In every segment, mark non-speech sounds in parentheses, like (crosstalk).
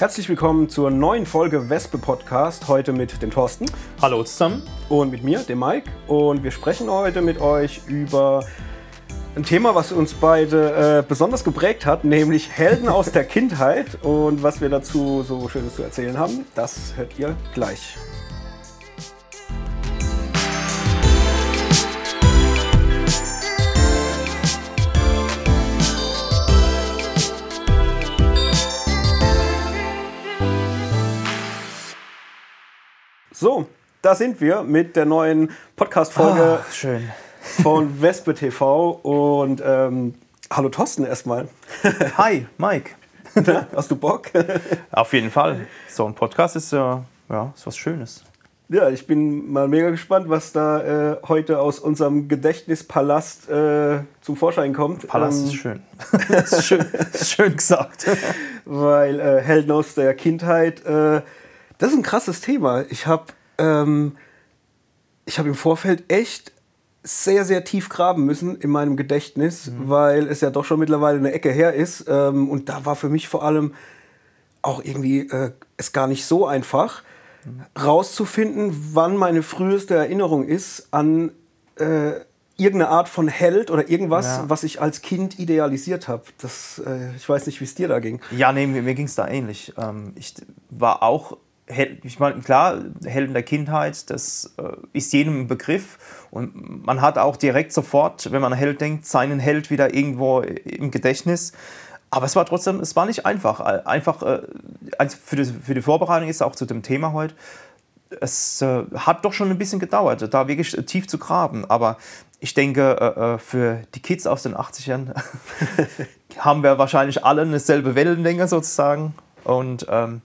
Herzlich willkommen zur neuen Folge Wespe Podcast. Heute mit dem Thorsten. Hallo zusammen. Und mit mir, dem Mike. Und wir sprechen heute mit euch über ein Thema, was uns beide äh, besonders geprägt hat, nämlich Helden aus der Kindheit. Und was wir dazu so Schönes zu erzählen haben, das hört ihr gleich. So, da sind wir mit der neuen Podcast-Folge Ah, (laughs) von Wespe TV. Und ähm, hallo Thorsten erstmal. (laughs) Hi, Mike. Na, Hast du Bock? (laughs) Auf jeden Fall. So ein Podcast ist ja, ja ist was Schönes. Ja, ich bin mal mega gespannt, was da äh, heute aus unserem Gedächtnispalast äh, zum Vorschein kommt. Palast Ähm, ist schön. ist schön. Ist schön gesagt. weil äh, Helden aus der Kindheit, äh, das ist ein krasses Thema. Ich habe ähm, ich hab im Vorfeld echt sehr, sehr tief graben müssen in meinem Gedächtnis, weil es ja doch schon mittlerweile eine Ecke her ist. Ähm, und da war für mich vor allem auch irgendwie äh, es gar nicht so einfach, rauszufinden, wann meine früheste Erinnerung ist an äh, irgendeine Art von Held oder irgendwas, Ja. was ich als Kind idealisiert habe. Das, äh, ich weiß nicht, wie es dir da ging. Ja, nee, mir, mir ging es da ähnlich. Ähm, ich war auch, ich meine, klar, Helden der Kindheit, das äh, ist jedem ein Begriff. Und man hat auch direkt sofort, wenn man an Held denkt, seinen Held wieder irgendwo im Gedächtnis. Aber es war trotzdem, es war nicht einfach. Einfach äh, für, die, Vorbereitung ist auch zu dem Thema heute. Es äh, hat doch schon ein bisschen gedauert, da wirklich tief zu graben. Aber ich denke, äh, äh, für die Kids aus den 80ern (laughs) haben wir wahrscheinlich alle eine selbe Wellenlänge sozusagen. Und ähm,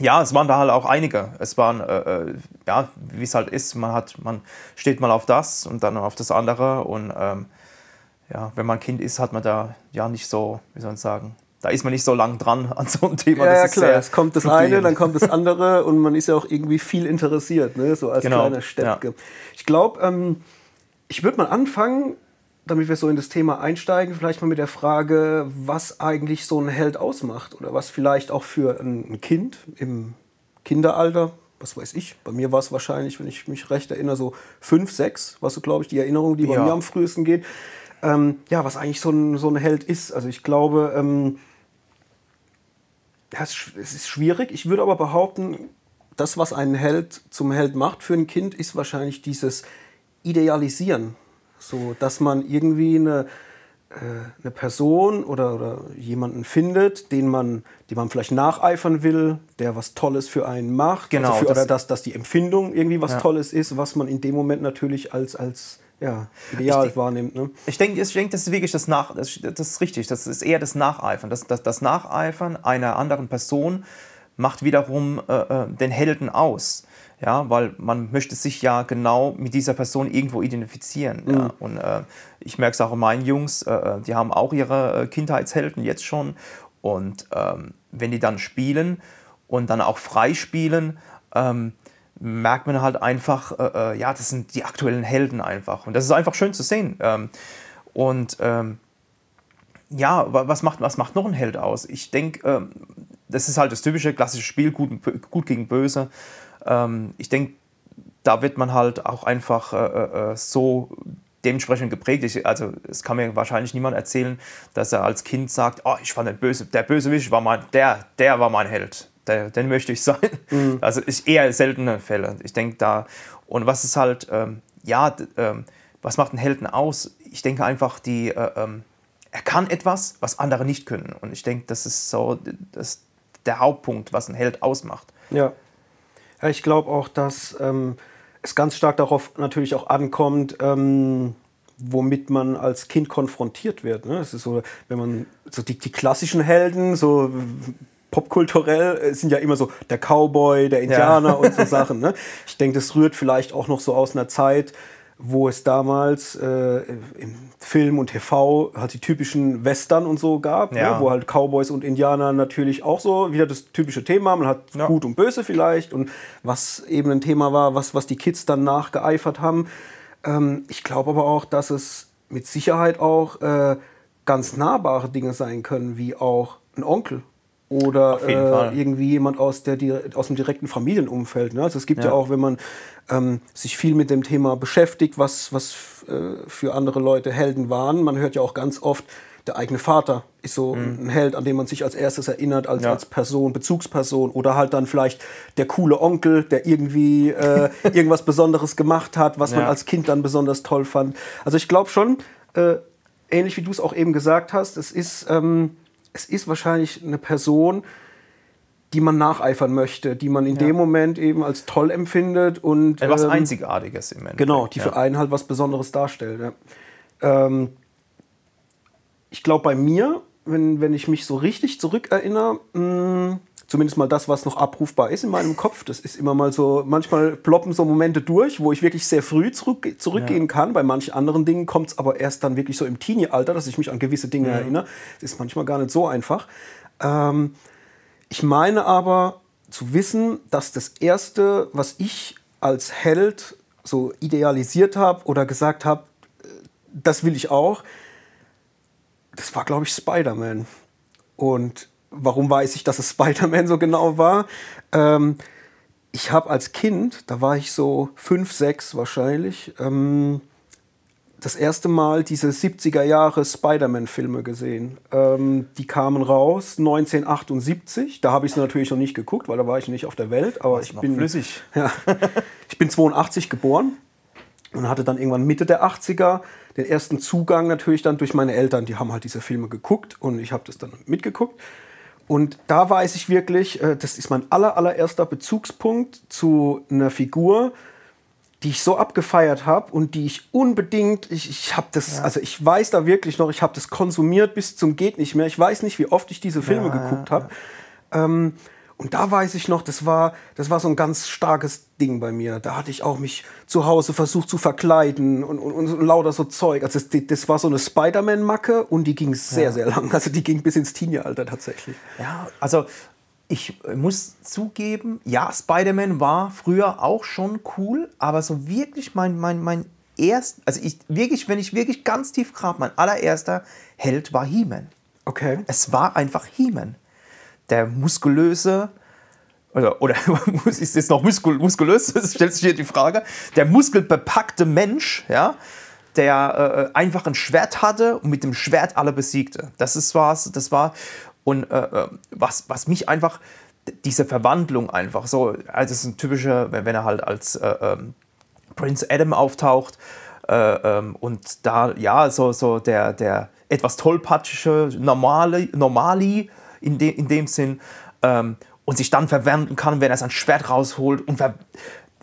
ja, es waren da halt auch einige. Es waren, äh, äh, ja, wie es halt ist, man, hat, man steht mal auf das und dann auf das andere. Und ähm, ja, wenn man Kind ist, hat man da ja nicht so, wie soll ich sagen, da ist man nicht so lang dran an so einem Thema. Ja, Das ja ist klar, es kommt das eine, dann kommt das andere und man ist ja auch irgendwie viel interessiert, ne? so als Genau, kleiner Steppke. Ich glaube, ähm, ich würde mal anfangen, damit wir so in das Thema einsteigen, vielleicht mal mit der Frage, was eigentlich so ein Held ausmacht oder was vielleicht auch für ein Kind im Kinderalter, was weiß ich, bei mir war es wahrscheinlich, wenn ich mich recht erinnere, so fünf, sechs, was so, glaube ich, die Erinnerung, die bei Ja. mir am frühesten geht. Ähm, ja, was eigentlich so ein, so ein Held ist. Also ich glaube, ähm, ja, es ist- es ist schwierig. Ich würde aber behaupten, das, was einen Held zum Held macht für ein Kind, ist wahrscheinlich dieses Idealisieren. So, dass man irgendwie eine, äh, eine Person oder, oder jemanden findet, den man, dem man vielleicht nacheifern will, der was Tolles für einen macht. Genau, Also für, das- oder dass, dass die Empfindung irgendwie was Ja. Tolles ist, was man in dem Moment natürlich als, als ja, ideal denk- wahrnimmt. Ne? Ich denke, ich denke, das ist wirklich das Nach, das, das ist richtig, das ist eher das Nacheifern. Das, das, das Nacheifern einer anderen Person macht wiederum äh, äh, den Helden aus. Ja, weil man möchte sich ja genau mit dieser Person irgendwo identifizieren. Ja. Und äh, ich merke es auch an meinen Jungs, äh, die haben auch ihre äh, Kindheitshelden jetzt schon. Und ähm, wenn die dann spielen und dann auch frei spielen, ähm, merkt man halt einfach, äh, äh, ja, das sind die aktuellen Helden einfach. Und das ist einfach schön zu sehen. Ähm, und ähm, ja, wa- was macht, was macht noch ein Held aus? Ich denke, ähm, das ist halt das typische klassische Spiel, gut, gut gegen böse. Ähm, ich denke, da wird man halt auch einfach äh, äh, so dementsprechend geprägt. Ich, also es kann mir wahrscheinlich niemand erzählen, dass er als Kind sagt, oh, ich fand den Böse, der Bösewicht war mein, der, der war mein Held. Der, den möchte ich sein. (laughs) Also ist eher seltene Fälle. Ich denke da, und was ist halt, ähm, ja, ähm, was macht einen Helden aus? Ich denke einfach, die, äh, ähm, er kann etwas, was andere nicht können. Und ich denke, das ist so das, der Hauptpunkt, was ein Held ausmacht. Ja. Ja ich glaube auch, dass ähm, es ganz stark darauf natürlich auch ankommt, ähm, womit man als Kind konfrontiert wird. Ne? Es ist so, wenn man so die, die klassischen Helden, so popkulturell, äh, sind ja immer so der Cowboy, der Indianer und so (laughs) Sachen. Ne? Ich denke, das rührt vielleicht auch noch so aus einer Zeit, wo es damals äh, im Film und TV halt die typischen Western und so gab, Ja. ne? wo halt Cowboys und Indianer natürlich auch so wieder das typische Thema. Man hat Ja. gut und böse vielleicht und was eben ein Thema war, was, was die Kids dann nachgeeifert haben. Ähm, ich glaube aber auch, dass es mit Sicherheit auch äh, ganz nahbare Dinge sein können, wie auch ein Onkel oder äh, irgendwie jemand aus, der, aus dem direkten Familienumfeld. Ne? Also es gibt ja, Ja. auch, wenn man ähm, sich viel mit dem Thema beschäftigt, was, was äh, für andere Leute Helden waren. Man hört ja auch ganz oft, der eigene Vater ist so ein Held, an den man sich als erstes erinnert, als, Mhm. Ja. als Person, Bezugsperson. Oder halt dann vielleicht der coole Onkel, der irgendwie äh, (laughs) irgendwas Besonderes gemacht hat, was man Ja. als Kind dann besonders toll fand. Also ich glaube schon, äh, ähnlich wie du es auch eben gesagt hast, es ist, ähm, es ist wahrscheinlich eine Person, die man nacheifern möchte, die man in dem Moment eben als toll empfindet und Etwas ähm, Einzigartiges im Endeffekt. Genau, die ja. für einen halt was Besonderes darstellt. Ja. Ähm, ich glaube, bei mir, wenn, wenn ich mich so richtig zurückerinnere, mh, zumindest mal das, was noch abrufbar ist in meinem Kopf, das ist immer mal so, manchmal ploppen so Momente durch, wo ich wirklich sehr früh zurück, zurückgehen kann. Bei manchen anderen Dingen kommt es aber erst dann wirklich so im Teenie-Alter, dass ich mich an gewisse Dinge erinnere. Das ist manchmal gar nicht so einfach. Ähm, ich meine aber zu wissen, dass das Erste, was ich als Held so idealisiert habe oder gesagt habe, äh, das will ich auch, das war, glaube ich, Spider-Man. Und warum weiß ich, dass es Spider-Man so genau war? Ähm, ich habe als Kind, da war ich so fünf, sechs wahrscheinlich, ähm, das erste Mal diese 70er Jahre Spider-Man-Filme gesehen. Ähm, die kamen raus 1978. Da habe ich sie natürlich noch nicht geguckt, weil da war ich nicht auf der Welt. Aber ich bin flüssig. (laughs) Ja, ich bin 82 geboren und hatte dann irgendwann Mitte der 80er den ersten Zugang natürlich dann durch meine Eltern. Die haben halt diese Filme geguckt und ich habe das dann mitgeguckt. Und da weiß ich wirklich, äh, das ist mein aller, allererster Bezugspunkt zu einer Figur, die ich so abgefeiert habe und die ich unbedingt, ich, ich habe das, also ich weiß da wirklich noch, ich habe das konsumiert bis zum geht nicht mehr. Ich weiß nicht, wie oft ich diese Filme Ja, geguckt habe. Ähm, und da weiß ich noch, das war, das war so ein ganz starkes Ding bei mir. Da hatte ich auch mich zu Hause versucht zu verkleiden und, und, und lauter so Zeug. Also das, das war so eine Spider-Man-Macke und die ging sehr, sehr lang. Also die ging bis ins Teenie-Alter tatsächlich. Ja, also ich muss zugeben, ja, Spider-Man war früher auch schon cool, aber so wirklich mein, mein, mein erst, also ich wirklich, wenn ich wirklich ganz tief grab, mein allererster Held war He-Man. Okay. Es war einfach He-Man. Der muskulöse, oder, oder (laughs) ist jetzt noch muskul, muskulös, das stellt sich hier die Frage, der muskelbepackte Mensch, ja, der äh, einfach ein Schwert hatte und mit dem Schwert alle besiegte. Das ist was, das war, und äh, äh, was, was mich einfach, diese Verwandlung einfach so, also es ist ein typischer, wenn wenn er halt als äh, ähm, Prince Adam auftaucht äh, ähm, und da, ja, so, so der, der etwas tollpatschige Normale, Normali in, de, in dem Sinn ähm, und sich dann verwandeln kann, wenn er sein Schwert rausholt und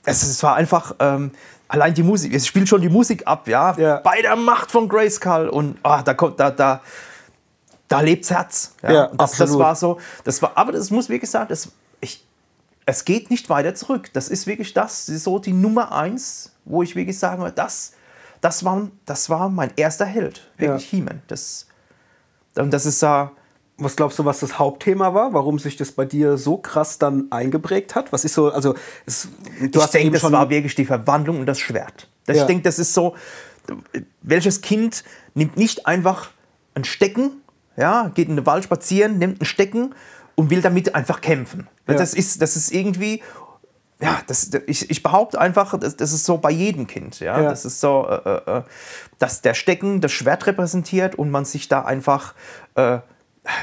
es, es war einfach ähm, allein die Musik, es spielt schon die Musik ab, ja, Ja. bei der Macht von Grayskull und ah, da kommt, da, da, da lebt's Herz. Ja, Ja, das, das absolut. war so, das war, aber das muss wirklich sagen, das, ich, es geht nicht weiter zurück. Das ist wirklich das, das ist so die Nummer eins, wo ich wirklich sagen würde, das, das, war, das war mein erster Held, wirklich Ja. He-Man. Das, und das ist äh, Was glaubst du, was das Hauptthema war? Warum sich das bei dir so krass dann eingeprägt hat? Was ist so, also es, du ich hast denke, eben das schon war wirklich die Verwandlung und das Schwert. Das, Ja. Ich denke, das ist so, welches Kind nimmt nicht einfach ein Stecken, ja, geht in den Wald spazieren, nimmt ein Stecken und will damit einfach kämpfen. Ja. Das, ist, das ist irgendwie, ja, das, ich, ich behaupte einfach, das, das ist so bei jedem Kind. Ja? Ja. Das ist so, äh, äh, dass der Stecken das Schwert repräsentiert und man sich da einfach, äh,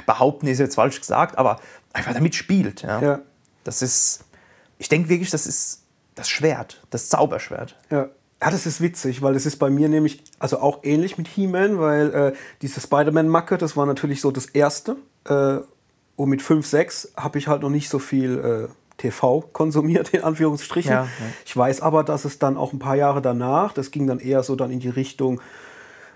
behaupten ist jetzt falsch gesagt, aber einfach damit spielt. Ja? Ja. Das ist, ich denke wirklich, das ist das Schwert, das Zauberschwert. Ja. Ja, das ist witzig, weil es ist bei mir nämlich also auch ähnlich mit He-Man, weil äh, diese Spider-Man-Macke, das war natürlich so das erste. Äh, und mit 5, 6 habe ich halt noch nicht so viel äh, TV konsumiert, in Anführungsstrichen. Ja, ja. Ich weiß aber, dass es dann auch ein paar Jahre danach, das ging dann eher so dann in die Richtung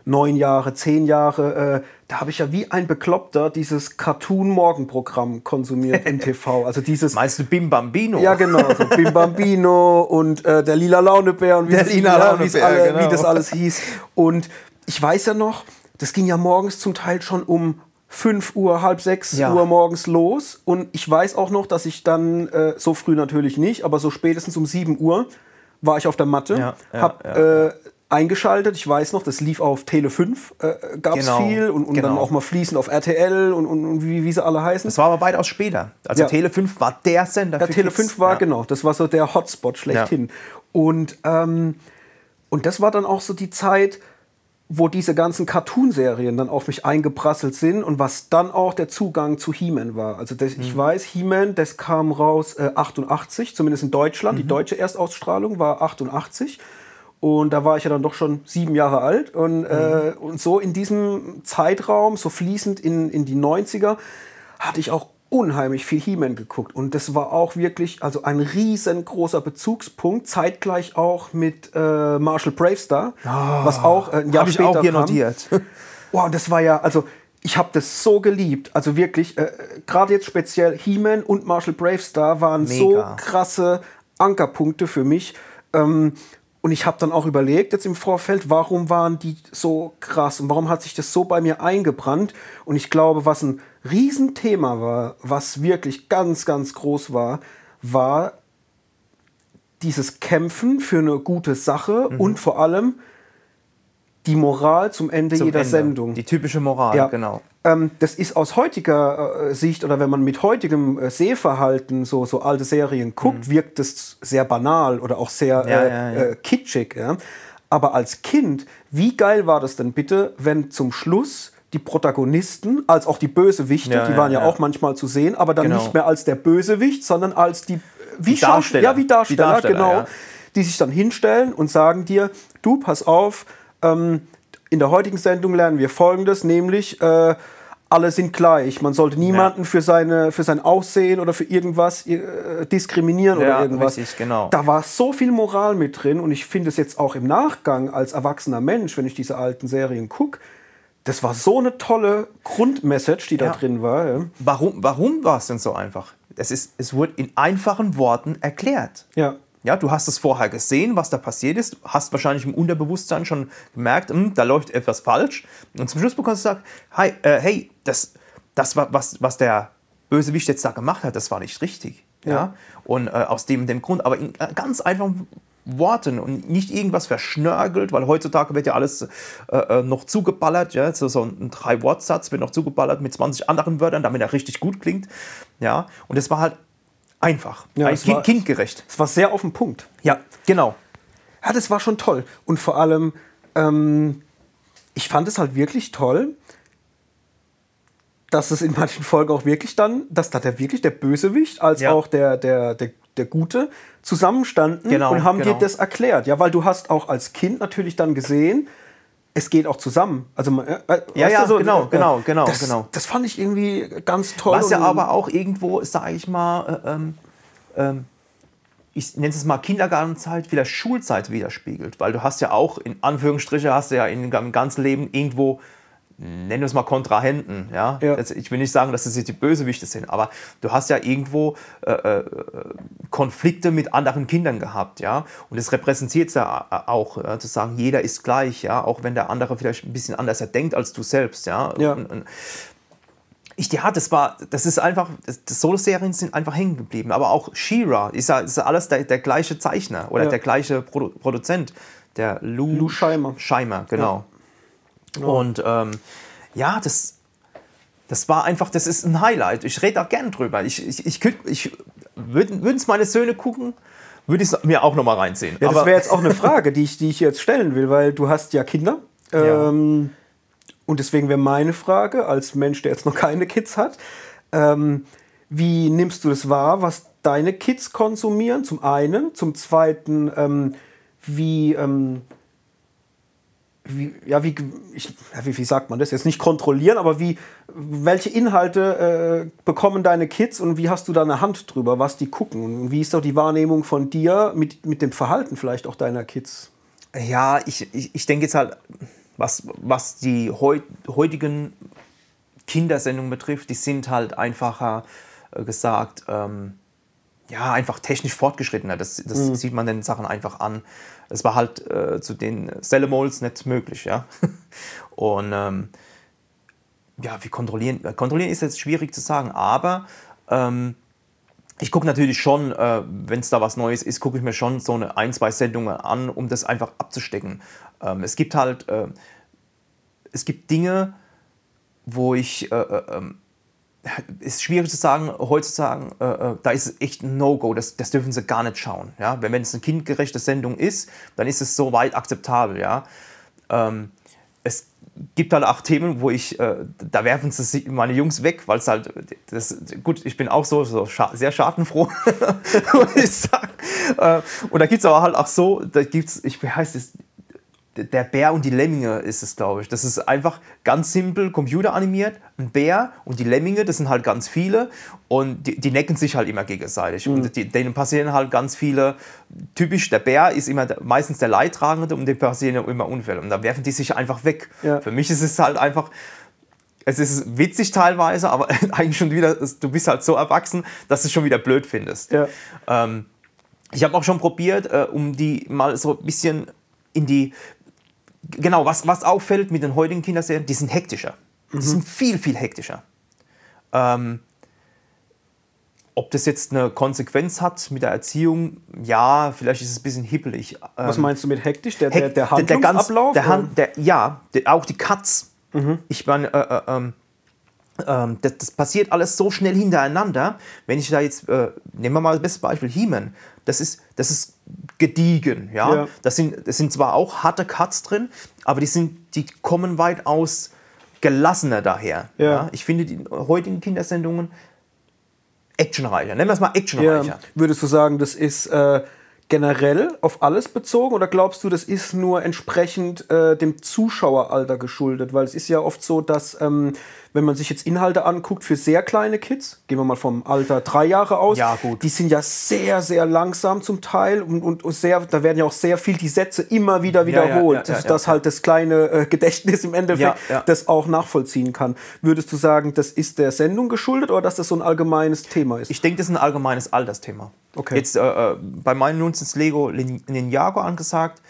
neun Jahre, zehn Jahre, äh, da habe ich ja wie ein Bekloppter dieses Cartoon-Morgenprogramm konsumiert im (laughs) TV. Also dieses Meinst du Bim Bambino? ja, genau. So Bim Bambino (laughs) und äh, der lila Launebär und wie, Der das- lila Launebär, alle, genau. wie das alles hieß. Und ich weiß ja noch, das ging ja morgens zum Teil schon um 5 Uhr, halb 6 Ja. Uhr morgens los. Und ich weiß auch noch, dass ich dann, äh, so früh natürlich nicht, aber so spätestens um 7 Uhr war ich auf der Matte, Ja, ja, hab äh, eingeschaltet. Ich weiß noch, das lief auf Tele 5, äh, gab es Genau, viel und, und dann genau. auch mal fließend auf RTL und, und, und wie, wie sie alle heißen. Das war aber weitaus später. Also Ja. Tele 5 war der Sender Ja, Tele Kids. 5 war ja. genau, das war so der Hotspot schlechthin. Und, ähm, und das war dann auch so die Zeit, wo diese ganzen Cartoon-Serien dann auf mich eingeprasselt sind und was dann auch der Zugang zu He-Man war. Also das, Mhm. ich weiß, He-Man, das kam raus äh, 88, zumindest in Deutschland. Mhm. Die deutsche Erstausstrahlung war 88. Und da war ich ja dann doch schon sieben Jahre alt. Und, äh, Mhm. und so in diesem Zeitraum, so fließend in, in die 90er, hatte ich auch unheimlich viel He-Man geguckt. Und das war auch wirklich also ein riesengroßer Bezugspunkt, zeitgleich auch mit äh, Marshall Bravestar, was auch äh, ein Jahr Habe Ah, ich später auch hier kam. notiert. (laughs) Wow, das war ja, also ich habe das so geliebt. Also wirklich, äh, gerade jetzt speziell He-Man und Marshall Bravestar waren so Mega. krasse Ankerpunkte für mich. Ähm, und ich habe dann auch überlegt, jetzt im Vorfeld, warum waren die so krass und warum hat sich das so bei mir eingebrannt? Und ich glaube, was ein Riesenthema war, was wirklich ganz, ganz groß war, war dieses Kämpfen für eine gute Sache und vor allem die Moral zum Ende Mhm. Zum jeder Ende. Sendung. Die typische Moral, Ja. genau. Ähm, das ist aus heutiger äh, Sicht oder wenn man mit heutigem äh, Sehverhalten so, so alte Serien guckt, wirkt das sehr banal oder auch sehr Mhm. Ja, äh, ja, ja. Äh, kitschig. Aber als Kind, wie geil war das denn bitte, wenn zum Schluss die Protagonisten, als auch die Bösewichte, die waren ja, auch manchmal zu sehen, aber dann Genau. nicht mehr als der Bösewicht, sondern als die, wie Die Darsteller. Ja, wie Darsteller, Die Darsteller, genau. Die sich dann hinstellen und sagen dir, du, pass auf, ähm, in der heutigen Sendung lernen wir Folgendes, nämlich äh, alle sind gleich. Man sollte niemanden für, seine, für sein Aussehen oder für irgendwas äh, diskriminieren Ja, oder irgendwas. richtig, genau. Da war so viel Moral mit drin und ich finde es jetzt auch im Nachgang als erwachsener Mensch, wenn ich diese alten Serien gucke, das war so eine tolle Grundmessage, die da Ja. drin war. Ja. Warum, warum war es denn so einfach? Es, ist, es wurde in einfachen Worten erklärt. ja. Ja, du hast es vorher gesehen, was da passiert ist, hast wahrscheinlich im Unterbewusstsein schon gemerkt, hm, da läuft etwas falsch. Und zum Schluss bekommst du sagen, hey, äh, hey das, das war, was, was der Bösewicht jetzt da gemacht hat, das war nicht richtig. Ja. Ja. Und äh, aus dem, dem Grund, aber in äh, ganz einfachen Worten und nicht irgendwas verschnörgelt, weil heutzutage wird ja alles äh, äh, noch zugeballert, ja, so, so ein Drei-Wort-Satz wird noch zugeballert mit 20 anderen Wörtern, damit er richtig gut klingt. Ja, und es war halt einfach, Ja, ein es kind, war- kindgerecht. Es war sehr auf den Punkt. Ja, genau. Ja, das war schon toll. Und vor allem, ähm, ich fand es halt wirklich toll, dass es in manchen Folgen auch wirklich dann, dass da der wirklich der Bösewicht als Ja. auch der, der, der, der Gute zusammenstanden Genau, und haben genau. dir das erklärt. Ja, weil du hast auch als Kind natürlich dann gesehen, es geht auch zusammen. Also, äh, äh, Ja, ja, du, genau, genau, genau, das, genau. Das fand ich irgendwie ganz toll. Was ja aber auch irgendwo, sage ich mal, äh, ähm, ähm, ich nenne es mal Kindergartenzeit, vielleicht Schulzeit widerspiegelt. Weil du hast ja auch, in Anführungsstriche, hast du ja in deinem ganzen Leben irgendwo, nennen wir es mal Kontrahenten. Ja? Ja. Das, ich will nicht sagen, dass das die Bösewichte sind, aber du hast ja irgendwo äh, äh, Konflikte mit anderen Kindern gehabt. Ja? Und das repräsentiert es ja auch, ja? zu sagen, jeder ist gleich, ja? auch wenn der andere vielleicht ein bisschen anders denkt als du selbst. Ja? Ja. Und, und, ich, ja, das war, das ist einfach, das, das Solo-Serien sind einfach hängen geblieben. Aber auch She-Ra ist ja, ist alles der, der gleiche Zeichner oder der gleiche Produ Produzent, der Lou, Lou Scheimer. Scheimer, genau. Und ähm, ja, das, das war einfach, das ist ein Highlight. Ich rede da gern drüber. Ich, ich, ich, könnt- ich würden es meine Söhne gucken, würde ich es mir auch noch mal reinziehen. Ja, das wäre jetzt auch eine Frage, die ich, die ich jetzt stellen will, weil du hast ja Kinder. Ja. Ähm, und deswegen wäre meine Frage, als Mensch, der jetzt noch keine Kids hat, ähm, wie nimmst du das wahr, was deine Kids konsumieren? Zum einen. Zum zweiten, ähm, wie, ähm, wie, ja, wie, ich, wie, wie sagt man das? Jetzt nicht kontrollieren, aber wie, welche Inhalte äh, bekommen deine Kids und wie hast du da eine Hand drüber, was die gucken? Und wie ist doch die Wahrnehmung von dir mit, mit dem Verhalten vielleicht auch deiner Kids? Ja, ich, ich, ich denke jetzt halt, was, was die heu, heutigen Kindersendungen betrifft, die sind halt einfacher äh, gesagt, ähm, ja, einfach technisch fortgeschrittener. Das, das sieht man den Sachen einfach an. Es war halt äh, zu den Cellemols nicht möglich, ja. (laughs) Und ähm, ja, wie kontrollieren? Kontrollieren ist jetzt schwierig zu sagen, aber ähm, ich gucke natürlich schon, äh, wenn es da was Neues ist, gucke ich mir schon so eine ein, zwei Sendungen an, um das einfach abzustecken. Ähm, es gibt halt, äh, es gibt Dinge, wo ich, äh, äh, ähm, ist schwierig zu sagen, heutzutage, äh, äh, da ist es echt ein No-Go, das, das dürfen sie gar nicht schauen. Ja? Wenn, wenn es eine kindgerechte Sendung ist, dann ist es soweit akzeptabel. Ja? Ähm, es gibt halt auch Themen, wo ich, äh, da werfen sie meine Jungs weg, weil es halt, das, gut, ich bin auch so, so scha sehr schadenfroh, (laughs) muss ich sagen. Äh, und da gibt es aber halt auch so, da gibt es, ich, es, der Bär und die Lemminge ist es, glaube ich. Das ist einfach ganz simpel computeranimiert. Ein Bär und die Lemminge, das sind halt ganz viele und die, die necken sich halt immer gegenseitig. Mhm. Und die, denen passieren halt ganz viele. Typisch, der Bär ist immer meistens der Leidtragende und dem passieren immer Unfälle. Und dann werfen die sich einfach weg. Ja. Für mich ist es halt einfach. Es ist witzig teilweise, aber (laughs) eigentlich schon wieder, du bist halt so erwachsen, dass du es schon wieder blöd findest. Ja. Ähm, ich habe auch schon probiert, äh, um die mal so ein bisschen in die genau, was, was auffällt mit den heutigen Kinderserien, die sind hektischer. Die mhm. sind viel, viel hektischer. Ähm, ob das jetzt eine Konsequenz hat mit der Erziehung, ja, vielleicht ist es ein bisschen hippelig. Was ähm, meinst du mit hektisch? Der, der, der Handlungsablauf? Der, der, der, ja, auch die Cuts. Mhm. Ich meine, äh, äh, ähm, ähm, das, das, passiert alles so schnell hintereinander. Wenn ich da jetzt, äh, nehmen wir mal das beste Beispiel, He-Man, das ist, das ist gediegen. Ja? ja? Das, sind, das sind zwar auch harte Cuts drin, aber die, sind, die kommen weitaus gelassener daher. Ja. ja? Ich finde die heutigen Kindersendungen actionreicher. Nennen wir es mal actionreicher. Ja. Würdest du sagen, das ist äh, generell auf alles bezogen oder glaubst du, das ist nur entsprechend äh, dem Zuschaueralter geschuldet? Weil es ist ja oft so, dass ähm, wenn man sich jetzt Inhalte anguckt für sehr kleine Kids, gehen wir mal vom Alter drei Jahre aus, ja, gut. die sind ja sehr, sehr langsam zum Teil und, und sehr, da werden ja auch sehr viel die Sätze immer wieder wiederholt, ja, ja, ja, dass halt das kleine äh, Gedächtnis im Endeffekt das auch nachvollziehen kann. Würdest du sagen, das ist der Sendung geschuldet oder dass das so ein allgemeines Thema ist? Ich denke, das ist ein allgemeines Altersthema. Okay. Jetzt äh, äh bei meinen Jungs ist Lego Ninjago angesagt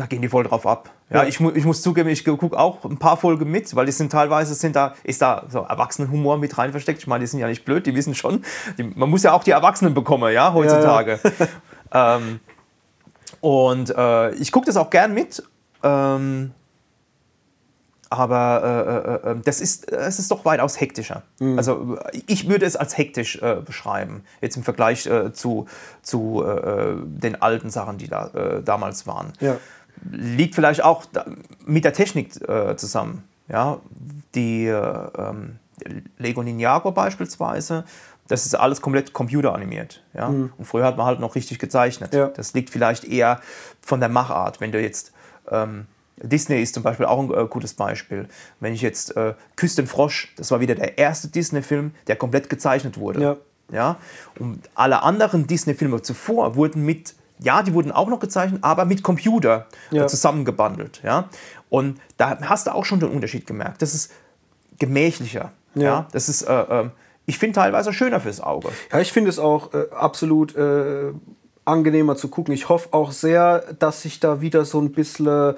da gehen die voll drauf ab. Ja. Ich, ich, muss zugeben, ich gucke auch ein paar Folgen mit, weil die sind teilweise sind da, ist da so Erwachsenenhumor mit rein versteckt. Ich meine, die sind ja nicht blöd, die wissen schon. Die, man muss ja auch die Erwachsenen bekommen, ja, heutzutage. Ja, ja. (laughs) ähm, und äh, ich gucke das auch gern mit. Ähm, aber äh, äh, äh das, ist, es ist doch weitaus hektischer. Mhm. Also ich würde es als hektisch äh, beschreiben, jetzt im Vergleich äh, zu, zu äh, den alten Sachen, die da damals waren. Ja liegt vielleicht auch mit der Technik äh, zusammen. Ja? Die äh, ähm, Lego Ninjago beispielsweise, das ist alles komplett computeranimiert. Ja? Mhm. Und früher hat man halt noch richtig gezeichnet. Ja. Das liegt vielleicht eher von der Machart. Wenn du jetzt ähm, Disney ist zum Beispiel auch ein äh, gutes Beispiel. Wenn ich jetzt äh, Küss den Frosch, das war wieder der erste Disney-Film, der komplett gezeichnet wurde. Ja. Ja? Und alle anderen Disney-Filme zuvor wurden mit ja, die wurden auch noch gezeichnet, aber mit Computer ja. zusammengebundelt. Ja? Und da hast du auch schon den Unterschied gemerkt. Das ist gemächlicher. Ja. ja? Das ist, äh, äh, ich finde, teilweise schöner fürs Auge. Ja, ich finde es auch äh, absolut äh, angenehmer zu gucken. Ich hoffe auch sehr, dass sich da wieder so ein bisschen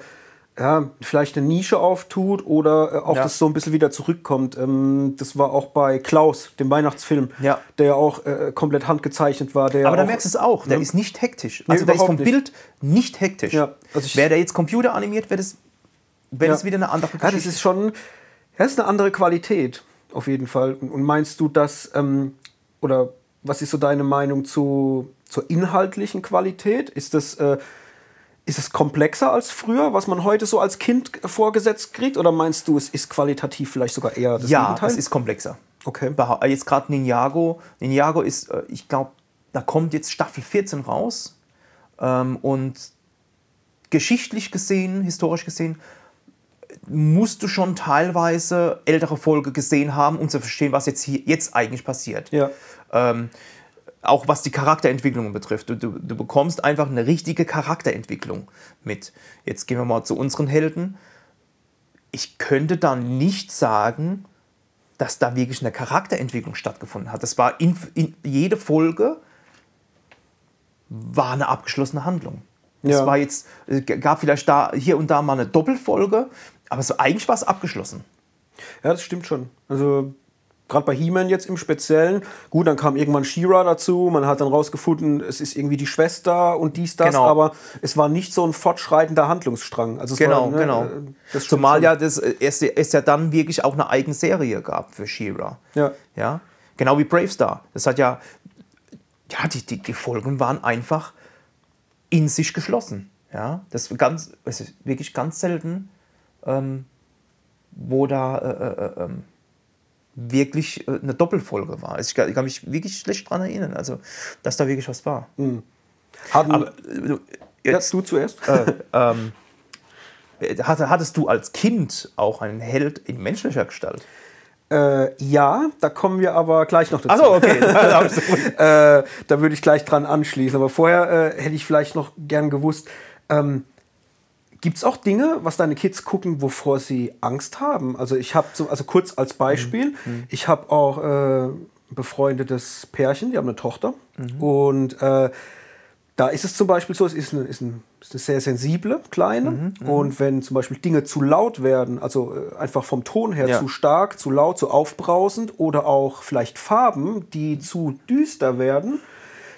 ja, vielleicht eine Nische auftut oder äh, auch ja. das so ein bisschen wieder zurückkommt. Ähm, das war auch bei Klaus, dem Weihnachtsfilm, ja. der ja auch äh, komplett handgezeichnet war. Aber da merkst du es auch, der ne? ist nicht hektisch. Also nee, der ist vom nicht. Bild nicht hektisch. Ja, also wäre der jetzt computeranimiert, wäre das, wär das wieder eine andere Geschichte. Ja, das ist schon das ist eine andere Qualität, auf jeden Fall. Und meinst du, dass, ähm, oder was ist so deine Meinung zu, zur inhaltlichen Qualität? Ist das... Äh, ist es komplexer als früher, was man heute so als Kind vorgesetzt kriegt? Oder meinst du, es ist qualitativ vielleicht sogar eher das ja, Gegenteil? Ja, es ist komplexer. Okay. Äh, jetzt gerade Ninjago. Ninjago ist, äh, ich glaube, da kommt jetzt Staffel 14 raus. Ähm, und geschichtlich gesehen, historisch gesehen, musst du schon teilweise ältere Folge gesehen haben, um zu verstehen, was jetzt hier jetzt eigentlich passiert. Ja. Ähm, auch was die Charakterentwicklung betrifft. Du, du, du, bekommst einfach eine richtige Charakterentwicklung mit. Jetzt gehen wir mal zu unseren Helden. Ich könnte da nicht sagen, dass da wirklich eine Charakterentwicklung stattgefunden hat. Das war in, in jede Folge war eine abgeschlossene Handlung. Es ja. war jetzt, gab vielleicht da hier und da mal eine Doppelfolge, aber so eigentlich war es abgeschlossen. Ja, das stimmt schon. Also gerade bei He-Man jetzt im Speziellen, gut, dann kam irgendwann She-Ra dazu, man hat dann rausgefunden, es ist irgendwie die Schwester und dies, das, Genau. aber es war nicht so ein fortschreitender Handlungsstrang. Also es Genau, war, ne, genau. äh, Zumal schon. ja das, äh, es, es ja dann wirklich auch eine eigene Serie gab für She-Ra. Ja. Ja, genau wie Brave Star. Das hat ja, ja, die, die, die Folgen waren einfach in sich geschlossen. Ja, das ist ganz, es ist wirklich ganz selten, ähm, wo da äh, äh, ähm, wirklich äh, eine Doppelfolge war. Also ich, kann- ich kann mich wirklich schlecht daran erinnern, also dass da wirklich was war. Hatten, Aber äh, du- ja, jetzt, du zuerst. äh, ähm, äh, hatte- hattest du als Kind auch einen Held in menschlicher Gestalt? Äh, ja, da kommen wir aber gleich noch dazu. Achso, okay. (laughs) Äh, da würde ich gleich dran anschließen. Aber vorher äh, hätte ich vielleicht noch gern gewusst, ähm, gibt es auch Dinge, was deine Kids gucken, wovor sie Angst haben? Also ich habe, so, also kurz als Beispiel, ich habe auch äh, ein befreundetes Pärchen, die haben eine Tochter. Und äh, da ist es zum Beispiel so, es ist eine, ist ein, ist eine sehr sensible Kleine. Und wenn zum Beispiel Dinge zu laut werden, also äh, einfach vom Ton her Ja. zu stark, zu laut, zu aufbrausend oder auch vielleicht Farben, die zu düster werden,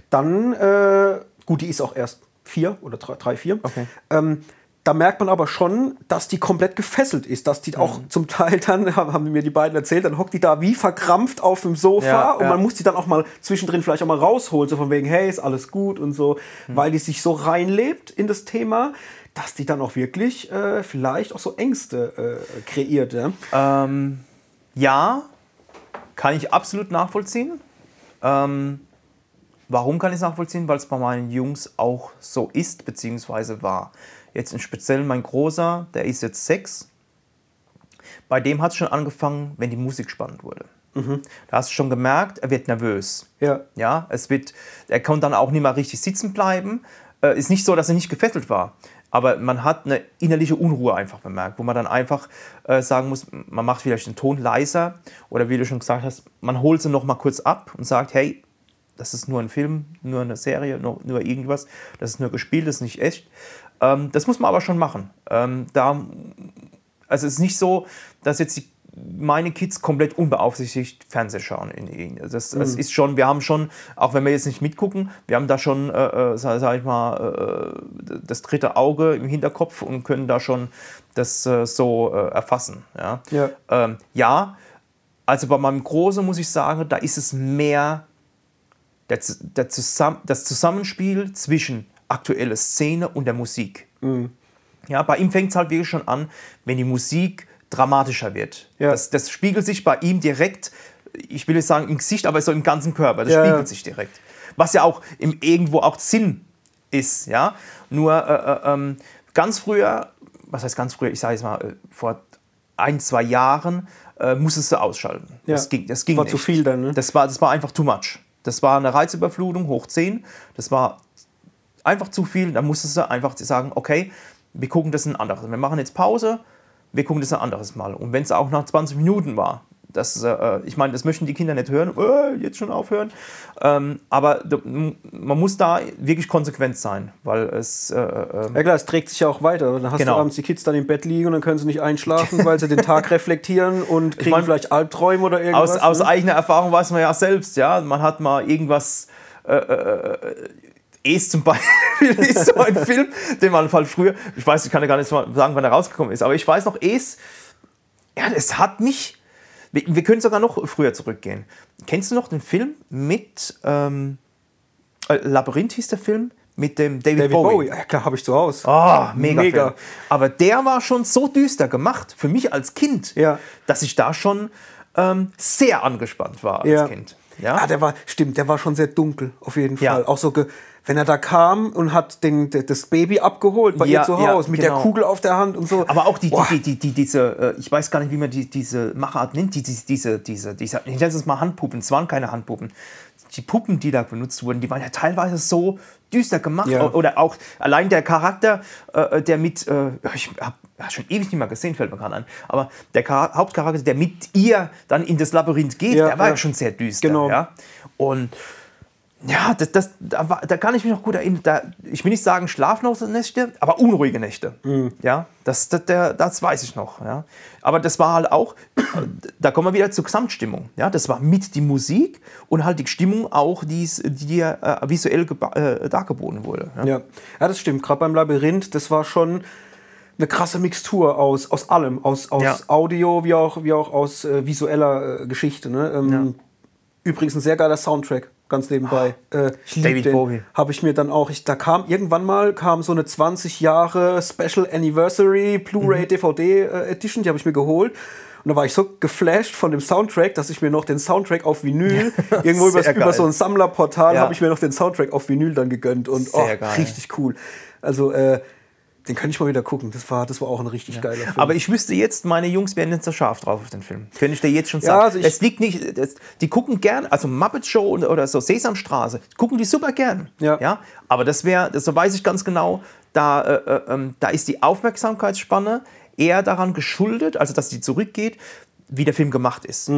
dann, äh, gut, die ist auch erst vier oder drei, drei vier. Okay. Ähm, da merkt man aber schon, dass die komplett gefesselt ist, dass die Mhm. auch zum Teil dann, (laughs) haben mir die beiden erzählt, dann hockt die da wie verkrampft auf dem Sofa Ja, und ja. man muss die dann auch mal zwischendrin vielleicht auch mal rausholen, so von wegen, hey, ist alles gut und so, Mhm. weil die sich so reinlebt in das Thema, dass die dann auch wirklich äh, vielleicht auch so Ängste äh, kreiert. Ja? Ähm, ja, kann ich absolut nachvollziehen. Ähm, warum kann ich es nachvollziehen? Weil es bei meinen Jungs auch so ist, beziehungsweise war. Jetzt im Speziellen mein Großer, der ist jetzt sechs. Bei dem hat es schon angefangen, wenn die Musik spannend wurde. Da hast du schon gemerkt, er wird nervös. Ja. Ja, es wird, er konnte dann auch nicht mehr richtig sitzen bleiben. Äh, ist nicht so, dass er nicht gefesselt war. Aber man hat eine innerliche Unruhe einfach bemerkt, wo man dann einfach äh, sagen muss, man macht vielleicht den Ton leiser oder wie du schon gesagt hast, man holt sie noch mal kurz ab und sagt, hey, das ist nur ein Film, nur eine Serie, nur, nur irgendwas, das ist nur gespielt, das ist nicht echt. Ähm, das muss man aber schon machen. Ähm, da, also es ist nicht so, dass jetzt die, meine Kids komplett unbeaufsichtigt Fernsehen schauen. In, in, das, das ist schon, wir haben schon, auch wenn wir jetzt nicht mitgucken, wir haben da schon, äh, äh, sag, sag ich mal, äh, das dritte Auge im Hinterkopf und können da schon das äh, so äh, erfassen. Ja? Ja. Ähm, ja, also bei meinem Großen muss ich sagen, da ist es mehr der, der Zusamm das Zusammenspiel zwischen aktueller Szene und der Musik. Ja, bei ihm fängt es halt wirklich schon an, wenn die Musik dramatischer wird. Ja. Das, das spiegelt sich bei ihm direkt, ich will nicht sagen im Gesicht, aber so im ganzen Körper. Das Ja, spiegelt sich direkt. Was ja auch im, irgendwo auch Sinn ist. Ja? Nur äh, äh, ähm, ganz früher, was heißt ganz früher, ich sage jetzt mal äh, vor ein, zwei Jahren, äh, musstest du ausschalten. Ja. Das ging, das ging War nicht. zu viel dann, ne? Das war, das war einfach too much. Das war eine Reizüberflutung hoch 10. Das war einfach zu viel. Da musstest du einfach sagen, okay, wir gucken das ein anderes. Wir machen jetzt Pause, wir gucken das ein anderes Mal. Und wenn es auch nach 20 Minuten war, das, äh, ich meine, das möchten die Kinder nicht hören, äh, jetzt schon aufhören. Ähm, aber man muss da wirklich konsequent sein, weil es, äh, äh, Ja klar, es trägt sich ja auch weiter. Dann hast Genau. du abends die Kids dann im Bett liegen und dann können sie nicht einschlafen, weil sie den Tag (laughs) reflektieren und kriegen mein, vielleicht Albträume oder irgendwas. aus, aus ne? eigener Erfahrung weiß man ja selbst, ja, man hat mal irgendwas. Es zum Beispiel (laughs) ist so ein Film, den man halt früher, ich weiß, ich kann ja gar nicht sagen, wann er rausgekommen ist, aber ich weiß noch, Es, ja, es hat mich, wir, wir können sogar noch früher zurückgehen. Kennst du noch den Film mit, ähm, äh, Labyrinth hieß der Film, mit dem David, David Bowie? Bowie, ja klar, habe ich zu Hause. Ah, mega, Mega. Film. Aber der war schon so düster gemacht, für mich als Kind, Ja. dass ich da schon ähm, sehr angespannt war als Ja. Kind. Ja? Ah, der war, stimmt, der war schon sehr dunkel, auf jeden Ja. Fall. Auch so, ge, wenn er da kam und hat den, de- das Baby abgeholt bei Ja, ihr zu ja, Hause mit genau. der Kugel auf der Hand und so. aber auch die, die, die, die, diese, äh, ich weiß gar nicht, wie man die, diese Machart nennt, die, die, diese, diese, diese, ich nenne es mal Handpuppen, es waren keine Handpuppen. Die Puppen, die da benutzt wurden, die waren ja teilweise so düster gemacht. Ja. Oder auch allein der Charakter, äh, der mit, äh, ich habe schon ewig nicht mehr gesehen, fällt mir gerade an, aber der Char Hauptcharakter, der mit ihr dann in das Labyrinth geht, Ja, der war ja, ja. schon sehr düster. Genau. Ja? Und Ja, das, das, da, war, da kann ich mich noch gut erinnern. Da, ich will nicht sagen schlaflose Nächte, aber unruhige Nächte. Ja, das, das, der, das weiß ich noch. Ja. Aber das war halt auch, (coughs) da kommen wir wieder zur Gesamtstimmung. Ja, das war mit die Musik und halt die Stimmung auch, die's, die dir äh, visuell äh, dargeboten wurde. Ja. Ja, ja das stimmt. Gerade beim Labyrinth, das war schon eine krasse Mixtur aus, aus allem. Aus, aus Ja. Audio wie auch, wie auch aus äh, visueller äh, Geschichte. Ne? Ähm, Übrigens ein sehr geiler Soundtrack, ganz nebenbei. Äh, ich lieb David den. Bowie. Habe ich mir dann auch, ich, da kam irgendwann mal kam so eine 20 Jahre Special Anniversary Blu-ray Mhm. DVD äh, Edition, die habe ich mir geholt. Und da war ich so geflasht von dem Soundtrack, dass ich mir noch den Soundtrack auf Vinyl, (laughs) irgendwo über, über so ein Sammlerportal, Ja. habe ich mir noch den Soundtrack auf Vinyl dann gegönnt. Und oh, richtig cool. Also, äh, den kann ich mal wieder gucken. Das war, das war auch ein richtig geiler Film. Aber ich wüsste jetzt, meine Jungs wären nicht so scharf drauf auf den Film. Könnte ich dir jetzt schon Ja, sagen. also ich- es liegt nicht, das, die gucken gern, also Muppet Show oder, so Sesamstraße, gucken die super gern. Ja. ja? Aber das wäre, das so weiß ich ganz genau, da, äh, äh, ähm, da ist die Aufmerksamkeitsspanne eher daran geschuldet, also dass die zurückgeht, wie der Film gemacht ist.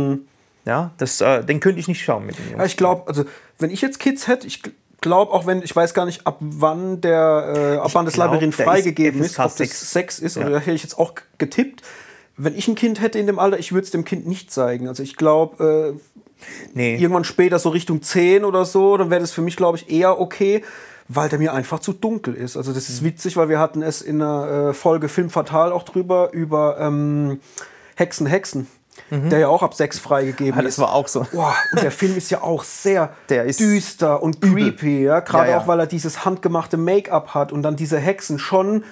Ja, das, äh, den könnte ich nicht schauen mit den Jungs. Ja, ich glaube, also wenn ich jetzt Kids hätte, ich glaube auch wenn, ich weiß gar nicht, ab wann der, äh, ab wann das glaub, Labyrinth ist freigegeben ist, FSK ob das 6. 6 ist, Ja. oder da hätte ich jetzt auch getippt. Wenn ich ein Kind hätte in dem Alter, ich würde es dem Kind nicht zeigen. Also ich glaube, äh, nee. irgendwann später so Richtung 10 oder so, dann wäre das für mich, glaube ich, eher okay, weil der mir einfach zu dunkel ist. Also das Mhm. ist witzig, weil wir hatten es in einer äh, Folge Film Fatal auch drüber, über ähm, Hexen, Hexen, der ja auch ab 6 freigegeben Mhm. Ah, das ist. war auch so. Boah, und der Film ist ja auch sehr (laughs) Der ist düster und creepy, ja. Gerade Ja, ja. auch, weil er dieses handgemachte Make-up hat und dann diese Hexen schon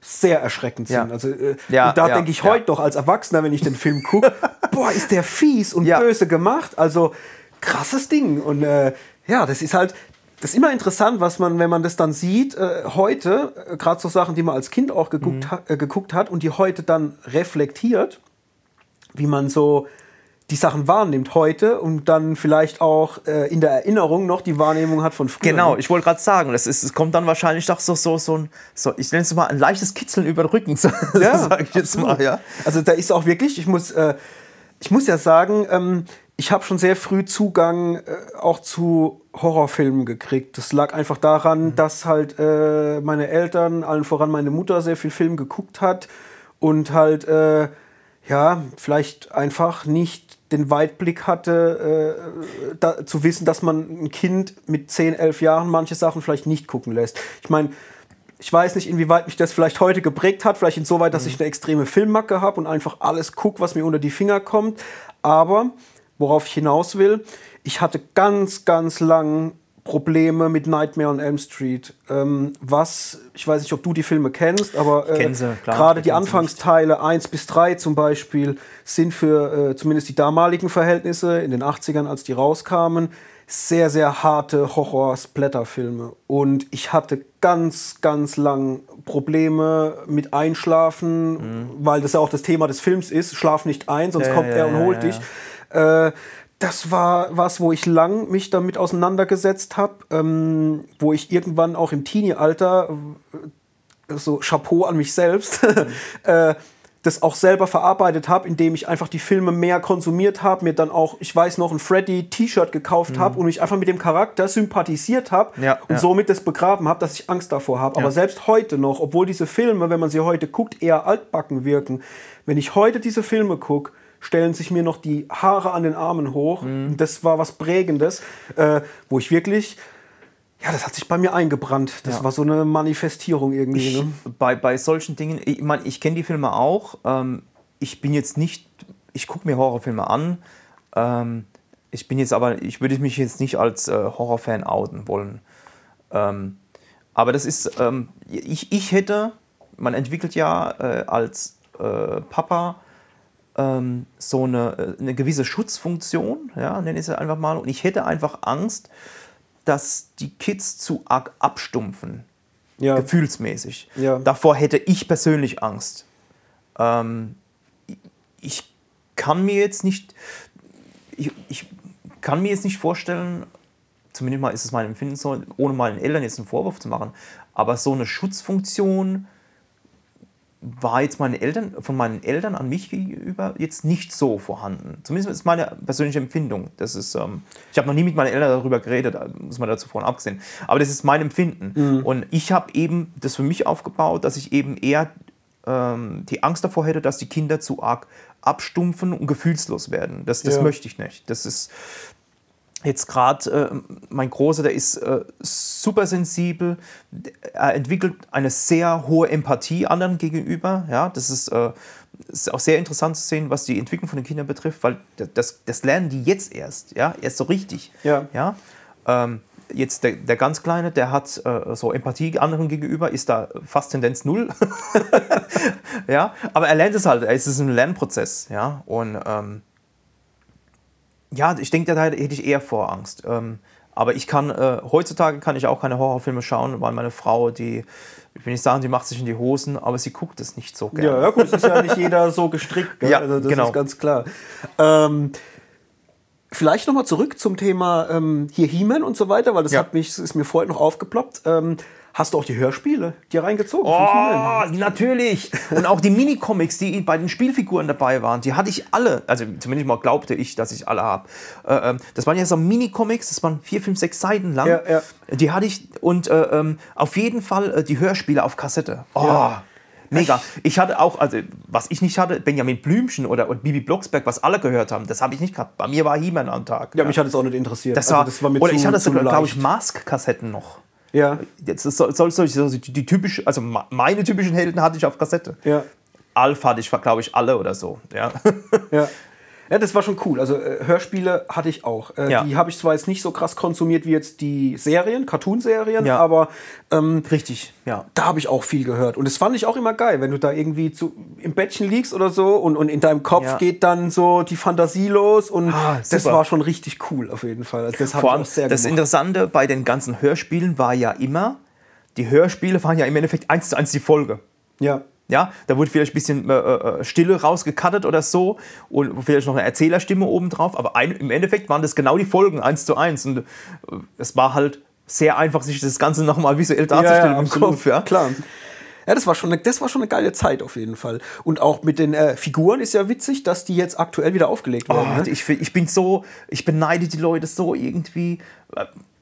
sehr erschreckend sind. Ja. Also, äh, Ja, und da ja, denke ich heute doch als Erwachsener, wenn ich den Film gucke, (laughs) boah, ist der fies und böse gemacht. Also krasses Ding. Und äh, ja, das ist halt. Das ist immer interessant, was man, wenn man das dann sieht, äh, heute, äh, gerade so Sachen, die man als Kind auch geguckt, Mhm. ha äh, geguckt hat und die heute dann reflektiert, wie man so die Sachen wahrnimmt heute und dann vielleicht auch äh, in der Erinnerung noch die Wahrnehmung hat von früher. Genau, ich wollte gerade sagen, das ist, es kommt dann wahrscheinlich doch so, so, so ein, so, ich nenne es mal ein leichtes Kitzeln über den Rücken, (laughs) so, Ja, sage ich jetzt absolut. mal, ja. Also da ist auch wirklich, ich muss, äh, ich muss ja sagen, ähm, ich habe schon sehr früh Zugang äh, auch zu Horrorfilmen gekriegt. Das lag einfach daran, Mhm. dass halt äh, meine Eltern, allen voran meine Mutter, sehr viel Film geguckt hat und halt, äh, ja, vielleicht einfach nicht den Weitblick hatte, äh, da, zu wissen, dass man ein Kind mit 10, 11 Jahren manche Sachen vielleicht nicht gucken lässt. Ich meine, ich weiß nicht, inwieweit mich das vielleicht heute geprägt hat, vielleicht insoweit, dass ich eine extreme Filmmacke habe und einfach alles gucke, was mir unter die Finger kommt. Aber worauf ich hinaus will, ich hatte ganz, ganz lang Probleme mit Nightmare on Elm Street. Ähm, was, ich weiß nicht, ob du die Filme kennst, aber äh, gerade die nicht? Anfangsteile 1 bis 3 zum Beispiel sind für äh, zumindest die damaligen Verhältnisse in den 80ern, als die rauskamen, sehr, sehr harte Horror-Splatter-Filme. Und ich hatte ganz, ganz lang Probleme mit Einschlafen, weil das ja auch das Thema des Films ist. Schlaf nicht ein, sonst Mhm. Ja, kommt ja, er und holt ja, dich. Äh, das war was, wo ich lang mich damit auseinandergesetzt habe, ähm, wo ich irgendwann auch im Teenie-Alter, äh, so Chapeau an mich selbst, (laughs) äh, das auch selber verarbeitet habe, indem ich einfach die Filme mehr konsumiert habe, mir dann auch, ich weiß noch, ein Freddy-T-Shirt gekauft habe und mich einfach mit dem Charakter sympathisiert habe Mhm. Ja, und ja. somit das begraben habe, dass ich Angst davor habe. Aber Ja. selbst heute noch, obwohl diese Filme, wenn man sie heute guckt, eher altbacken wirken, wenn ich heute diese Filme gucke, stellen sich mir noch die Haare an den Armen hoch. Mhm. Das war was Prägendes, äh, wo ich wirklich, ja, das hat sich bei mir eingebrannt. Das Ja. war so eine Manifestierung irgendwie. Ich, ne? bei, bei solchen Dingen, ich meine, ich kenne die Filme auch. Ähm, ich bin jetzt nicht, ich gucke mir Horrorfilme an. Ähm, ich bin jetzt aber, ich würde mich jetzt nicht als äh, Horrorfan outen wollen. Ähm, aber das ist, ähm, ich, ich hätte, man entwickelt ja äh, als äh, Papa ähm, so eine, äh, eine gewisse Schutzfunktion, ja, nenne ich es einfach mal. Und ich hätte einfach Angst, dass die Kids zu arg abstumpfen Ja. gefühlsmäßig. Ja. Davor hätte ich persönlich Angst. Ähm, ich- ich kann mir jetzt nicht, ich, ich kann mir jetzt nicht vorstellen, zumindest mal ist es mein Empfinden so, ohne meinen Eltern jetzt einen Vorwurf zu machen, aber so eine Schutzfunktion war jetzt meinen Eltern, von meinen Eltern an mich gegenüber jetzt nicht so vorhanden. Zumindest ist meine persönliche Empfindung. Das ist, ähm, ich habe noch nie mit meinen Eltern darüber geredet, muss man dazu vorhin abgesehen. Aber das ist mein Empfinden. Mhm. Und ich habe eben das für mich aufgebaut, dass ich eben eher ähm, die Angst davor hätte, dass die Kinder zu arg abstumpfen und gefühlslos werden. Das, das ja. möchte ich nicht. Das ist, jetzt gerade äh, mein Großer, der ist äh, super sensibel, er entwickelt eine sehr hohe Empathie anderen gegenüber. Ja, das ist, äh, ist auch sehr interessant zu sehen, was die Entwicklung von den Kindern betrifft, weil das, das lernen die jetzt erst, ja, erst so richtig. Ja. ja? Ähm, jetzt der, der ganz Kleine, der hat äh, so Empathie anderen gegenüber, ist da fast Tendenz null. (laughs) ja, aber er lernt es halt, es ist ein Lernprozess, ja, und ähm, ja, ich denke, da hätte ich eher Vorangst. Ähm, aber ich kann, äh, heutzutage kann ich auch keine Horrorfilme schauen, weil meine Frau, die, ich will nicht sagen, die macht sich in die Hosen, aber sie guckt es nicht so gerne. Ja, ja gut, es ist ja nicht jeder so gestrickt. Ja, also das genau. ist ganz klar. Ähm, vielleicht nochmal zurück zum Thema ähm, hier He-Man und so weiter, weil das ja. hat mich, ist mir vorher noch aufgeploppt. Ähm, Hast du auch die Hörspiele dir reingezogen? Oh, natürlich. Und auch die Minicomics, die bei den Spielfiguren dabei waren, die hatte ich alle. Also zumindest mal glaubte ich, dass ich alle habe. Äh, ähm, das waren ja so Minicomics, das waren vier, fünf, sechs Seiten lang. Ja, ja. Die hatte ich und äh, ähm, auf jeden Fall äh, die Hörspiele auf Kassette. Oh. Ja. Mega. Ich hatte auch, also was ich nicht hatte, Benjamin Blümchen oder, oder Bibi Blocksberg, was alle gehört haben, das habe ich nicht gehabt. Bei mir war He-Man am Tag. Ja, ja, mich hat es auch nicht interessiert. Das also war, das war oder zu, ich hatte sogar, glaube ich, Mask-Kassetten noch. Ja. Jetzt soll, soll, soll also die, die typisch, also meine typischen Helden hatte ich auf Kassette. Ja. Alf hatte ich, glaube ich, alle oder so. Ja. ja. (laughs) Ja, das war schon cool. Also äh, Hörspiele hatte ich auch. Äh, ja. Die habe ich zwar jetzt nicht so krass konsumiert wie jetzt die Serien, Cartoon-Serien, ja. aber ähm, richtig, ja. Da habe ich auch viel gehört. Und das fand ich auch immer geil, wenn du da irgendwie zu, im Bettchen liegst oder so und, und in deinem Kopf ja. geht dann so die Fantasie los und ah, das war schon richtig cool auf jeden Fall. Also das Vor allem, sehr das Interessante bei den ganzen Hörspielen war ja immer, die Hörspiele waren ja im Endeffekt eins zu eins die Folge. Ja. Ja, da wurde vielleicht ein bisschen äh, äh, Stille rausgekattet oder so und vielleicht noch eine Erzählerstimme obendrauf, aber ein, im Endeffekt waren das genau die Folgen, eins zu eins. Und äh, es war halt sehr einfach, sich das Ganze nochmal visuell darzustellen ja, ja, im Kopf. Ja, klar. Ja, das war, schon eine, das war schon eine geile Zeit auf jeden Fall. Und auch mit den äh, Figuren ist ja witzig, dass die jetzt aktuell wieder aufgelegt werden. Oh, ne? ich, ich bin so, ich beneide die Leute so irgendwie.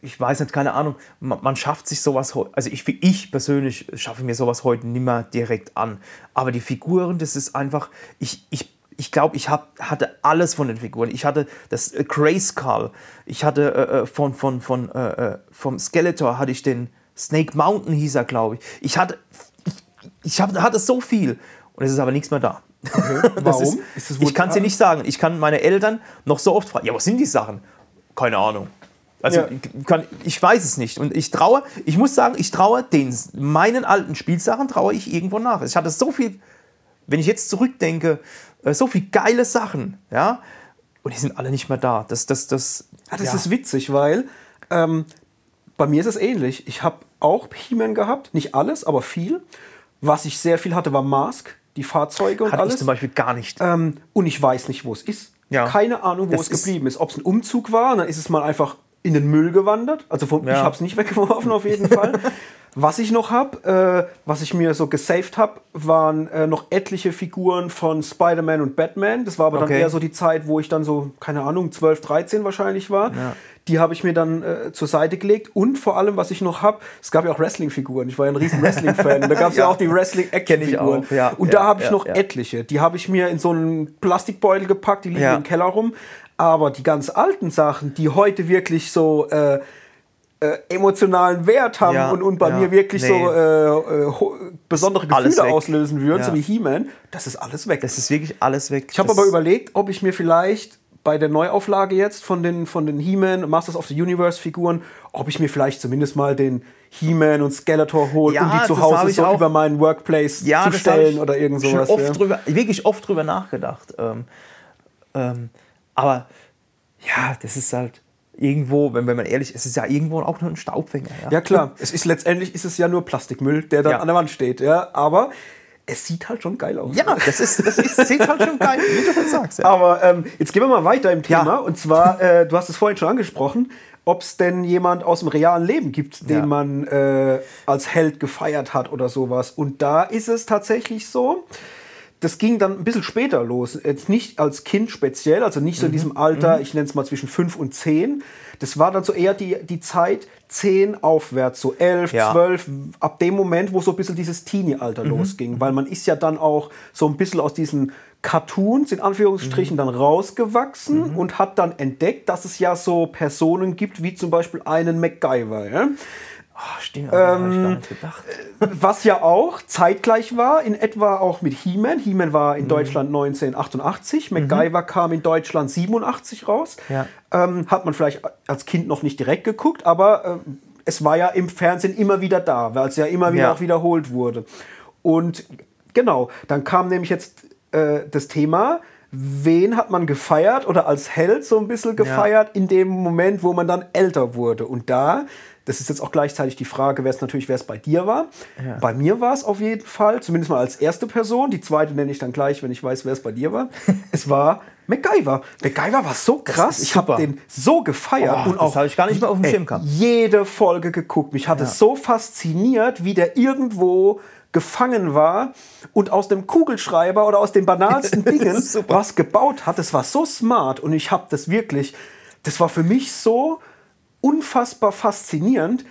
Ich weiß nicht, keine Ahnung, man, man schafft sich sowas, also ich, ich persönlich schaffe mir sowas heute nicht mehr direkt an. Aber die Figuren, das ist einfach, ich, ich, ich glaube, ich hab, hatte alles von den Figuren. Ich hatte das äh, Grayskull, ich hatte äh, äh von, von, von, äh, äh, vom Skeletor hatte ich den Snake Mountain hieß er, glaube ich. Ich hatte, ich, ich hab, hatte so viel und es ist aber nichts mehr da. Okay. (laughs) Warum? Ist, ist ich kann es dir nicht sagen. Ich kann meine Eltern noch so oft fragen, ja, was sind die Sachen? Keine Ahnung. Also ja. kann, ich weiß es nicht. Und ich traue, ich muss sagen, ich traue den meinen alten Spielsachen traue ich irgendwo nach. Ich hatte so viel, wenn ich jetzt zurückdenke, äh, so viele geile Sachen, ja, und die sind alle nicht mehr da. Das, das, das, ja, das ja. ist witzig, weil ähm, bei mir ist es ähnlich. Ich habe auch He-Man gehabt, nicht alles, aber viel. Was ich sehr viel hatte, war Mask, die Fahrzeuge und hatte alles. Ich zum Beispiel gar nicht. Ähm, und ich weiß nicht, wo es ist. Ja. Keine Ahnung, wo das es geblieben ist. Ob es ein Umzug war, dann ist es mal einfach in den Müll gewandert. Also von, ja. ich habe es nicht weggeworfen auf jeden Fall. (laughs) Was ich noch habe, äh, was ich mir so gesaved habe, waren äh, noch etliche Figuren von Spider-Man und Batman. Das war aber dann eher so die Zeit, wo ich dann so, keine Ahnung, 12, 13 wahrscheinlich war. Ja. Die habe ich mir dann äh, zur Seite gelegt. Und vor allem, was ich noch habe, es gab ja auch Wrestling-Figuren. Ich war ja ein riesen Wrestling-Fan. da gab es (laughs) ja. ja. auch die Wrestling-Action-Figuren. Ja, und da habe ich noch etliche. Die habe ich mir in so einen Plastikbeutel gepackt, die liegen im Keller rum. Aber die ganz alten Sachen, die heute wirklich so äh, äh, emotionalen Wert haben ja, und, und bei ja, mir wirklich nee. so äh, besondere Gefühle auslösen würden, ja. so wie He-Man, das ist alles weg. Das ist wirklich alles weg. Ich habe aber überlegt, ob ich mir vielleicht bei der Neuauflage jetzt von den, von den He-Man, Masters of the Universe Figuren, ob ich mir vielleicht zumindest mal den He-Man und Skeletor hole, ja, um die zu Hause so über meinen Workplace ja, zu stellen oder irgend sowas. Oft drüber, wirklich oft drüber nachgedacht. Ähm, ähm, aber ja, das ist halt irgendwo, wenn, wenn man ehrlich ist, ist es ja irgendwo auch nur ein Staubfänger. Ja, ja klar. es ist letztendlich ist es ja nur Plastikmüll, der dann ja. an der Wand steht. Ja, aber es sieht halt schon geil aus. Ja, das ist, das ist sieht halt schon geil, wie du das sagst. Ja. Aber ähm, jetzt gehen wir mal weiter im Thema. Ja. Und zwar, äh, du hast es vorhin schon angesprochen. ob es denn jemand aus dem realen Leben gibt, den Ja. man äh, als Held gefeiert hat oder sowas. Und da ist es tatsächlich so, das ging dann ein bisschen später los. Jetzt nicht als Kind speziell, also nicht so Mhm. in diesem Alter, ich nenne es mal zwischen 5 und 10. Das war dann so eher die, die Zeit 10 aufwärts, so 11, Ja. 12, ab dem Moment, wo so ein bisschen dieses Teenie-Alter Mhm. losging. Weil man ist ja dann auch so ein bisschen aus diesen Cartoons in Anführungsstrichen Mhm. dann rausgewachsen und hat dann entdeckt, dass es ja so Personen gibt, wie zum Beispiel einen MacGyver. Ja? Ah, stimmt, ähm, gedacht. Was ja auch zeitgleich war, in etwa auch mit He-Man. He-Man war in Deutschland 1988, MacGyver kam in Deutschland 87 raus. Ja. Ähm, hat man vielleicht als Kind noch nicht direkt geguckt, aber ähm, es war ja im Fernsehen immer wieder da, weil es ja immer wieder Ja. auch wiederholt wurde. Und genau, dann kam nämlich jetzt äh, das Thema, wen hat man gefeiert oder als Held so ein bisschen gefeiert in dem Moment, wo man dann älter wurde. Und da, das ist jetzt auch gleichzeitig die Frage, wer es natürlich, wer es bei dir war. Ja. Bei mir war es auf jeden Fall, zumindest mal als erste Person. Die zweite nenne ich dann gleich, wenn ich weiß, wer es bei dir war. (laughs) es war MacGyver. MacGyver war so krass. Ich habe den so gefeiert Oh, und das auch habe ich gar nicht mehr auf dem Schirm gehabt. jede Folge geguckt. Mich hat es so fasziniert, wie der irgendwo gefangen war und aus dem Kugelschreiber oder aus den banalsten (laughs) Dingen was gebaut hat. Das war so smart und ich habe das wirklich, das war für mich so unfassbar faszinierend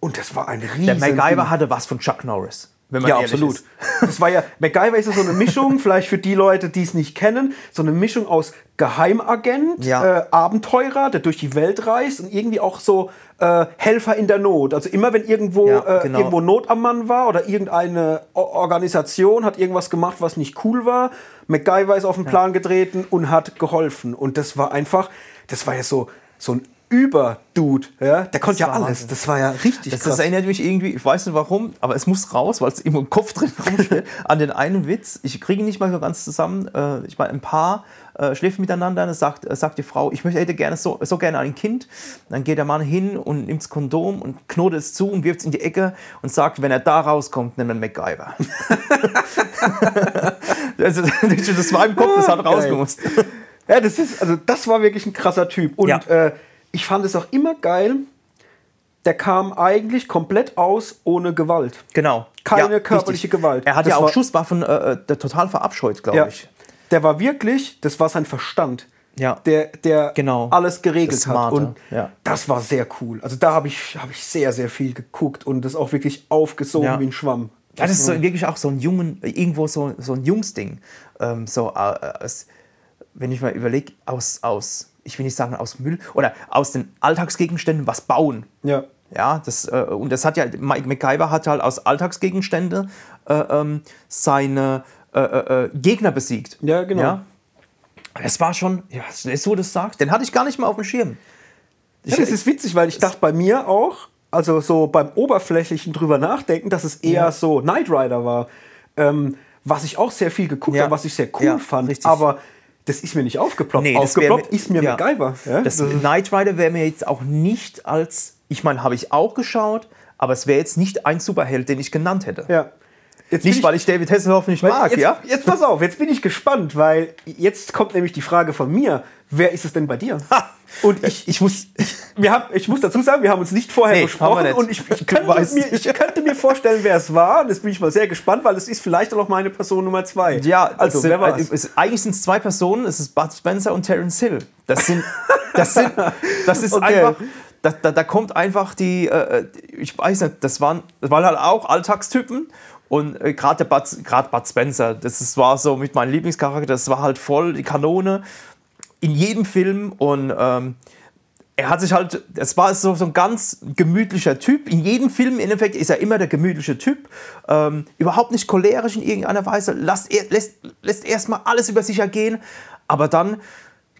und das war ein riesen Der MacGyver Ding. hatte was von Chuck Norris. Wenn man Ja, absolut. Ist. Das war ja, MacGyver ist ja so eine Mischung, (laughs) vielleicht für die Leute, die es nicht kennen, so eine Mischung aus Geheimagent, Ja. äh, Abenteurer, der durch die Welt reist und irgendwie auch so äh, Helfer in der Not. Also immer wenn irgendwo, Ja, äh, genau. irgendwo Not am Mann war oder irgendeine O- Organisation hat irgendwas gemacht, was nicht cool war, MacGyver ist auf den Plan getreten und hat geholfen. Und das war einfach, das war ja so, so ein Überdude, ja? Der konnte ja alles. Wahnsinn. Das war ja richtig Das, krass. das erinnert mich irgendwie, ich weiß nicht warum, aber es muss raus, weil es immer im Kopf drin (laughs) rumsteht, an den einen Witz. Ich kriege ihn nicht mal so ganz zusammen. Äh, Ich meine, ein Paar äh, schläft miteinander, sagt, äh, sagt die Frau, ich möchte, hätte gerne so, so gerne ein Kind. Dann geht der Mann hin und nimmt das Kondom und knotet es zu und wirft es in die Ecke und sagt, wenn er da rauskommt, nimm einen MacGyver. (laughs) also, (laughs) das war im Kopf, das hat Geil. rausgemusst. Ja, das ist, also das war wirklich ein krasser Typ. Und Ja. äh, ich fand es auch immer geil, der kam eigentlich komplett aus ohne Gewalt. Genau. Keine körperliche Gewalt. Er hat Das ja auch war- Schusswaffen äh, äh, total verabscheut, glaube Ja. ich. Der war wirklich, das war sein Verstand. Ja. Der, der Genau. alles geregelt Das hat. Smarte, Und ja. das war sehr cool. Also da habe ich, hab ich sehr, sehr viel geguckt und das auch wirklich aufgesogen Ja. wie ein Schwamm. Ja, das ist so, wirklich auch so ein jungen, irgendwo so, so ein Jungsding. Ähm, so, äh, aus, wenn ich mal überlege, aus, aus, ich will nicht sagen aus Müll oder aus den Alltagsgegenständen was bauen. Ja. Ja, das, äh, und das hat ja, Mike MacGyver hat halt aus Alltagsgegenstände äh, ähm, seine äh, äh, äh, Gegner besiegt. Ja, genau. Ja? Das war schon, ja, so das sagst, den hatte ich gar nicht mal auf dem Schirm. Ja, das ist witzig, weil ich dachte bei mir auch, also so beim oberflächlichen drüber nachdenken, dass es eher Ja. so Knight Rider war. Ähm, was ich auch sehr viel geguckt Ja. habe, was ich sehr cool Ja, fand. richtig. Aber das ist mir nicht aufgeploppt. Nee, aufgeploppt ist mir ja. MacGyver. Ja? Das Das Knight Rider wäre mir jetzt auch nicht als, ich meine, habe ich auch geschaut, aber es wäre jetzt nicht ein Superheld, den ich genannt hätte. ja. Jetzt Nicht, weil ich David Hasselhoff nicht mag, jetzt, ja? jetzt pass auf, jetzt bin ich gespannt, weil jetzt kommt nämlich die Frage von mir, wer ist es denn bei dir? (laughs) Und ich, Ich muss, wir haben, ich muss dazu sagen, wir haben uns nicht vorher Nee, besprochen nicht. und ich, ich, könnte mir, ich könnte mir vorstellen, wer es war. Und jetzt bin ich mal sehr gespannt, weil es ist vielleicht auch noch meine Person Nummer zwei. ja, also sind, wer war es? es, eigentlich sind es zwei Personen, es ist Bud Spencer und Terence Hill. Das sind, das sind, (laughs) das ist Okay. einfach, da, da, da kommt einfach die, äh, ich weiß nicht, das waren, das waren halt auch Alltagstypen. Und äh, gerade Bud, grad Bud Spencer, das war so mit meinem Lieblingscharakter, das war halt voll die Kanone in jedem Film und ähm, er hat sich halt, es war so, so ein ganz gemütlicher Typ. In jedem Film im Endeffekt ist er immer der gemütliche Typ. Ähm, überhaupt nicht cholerisch in irgendeiner Weise. Lässt, er, lässt, lässt erstmal alles über sich ergehen. Aber dann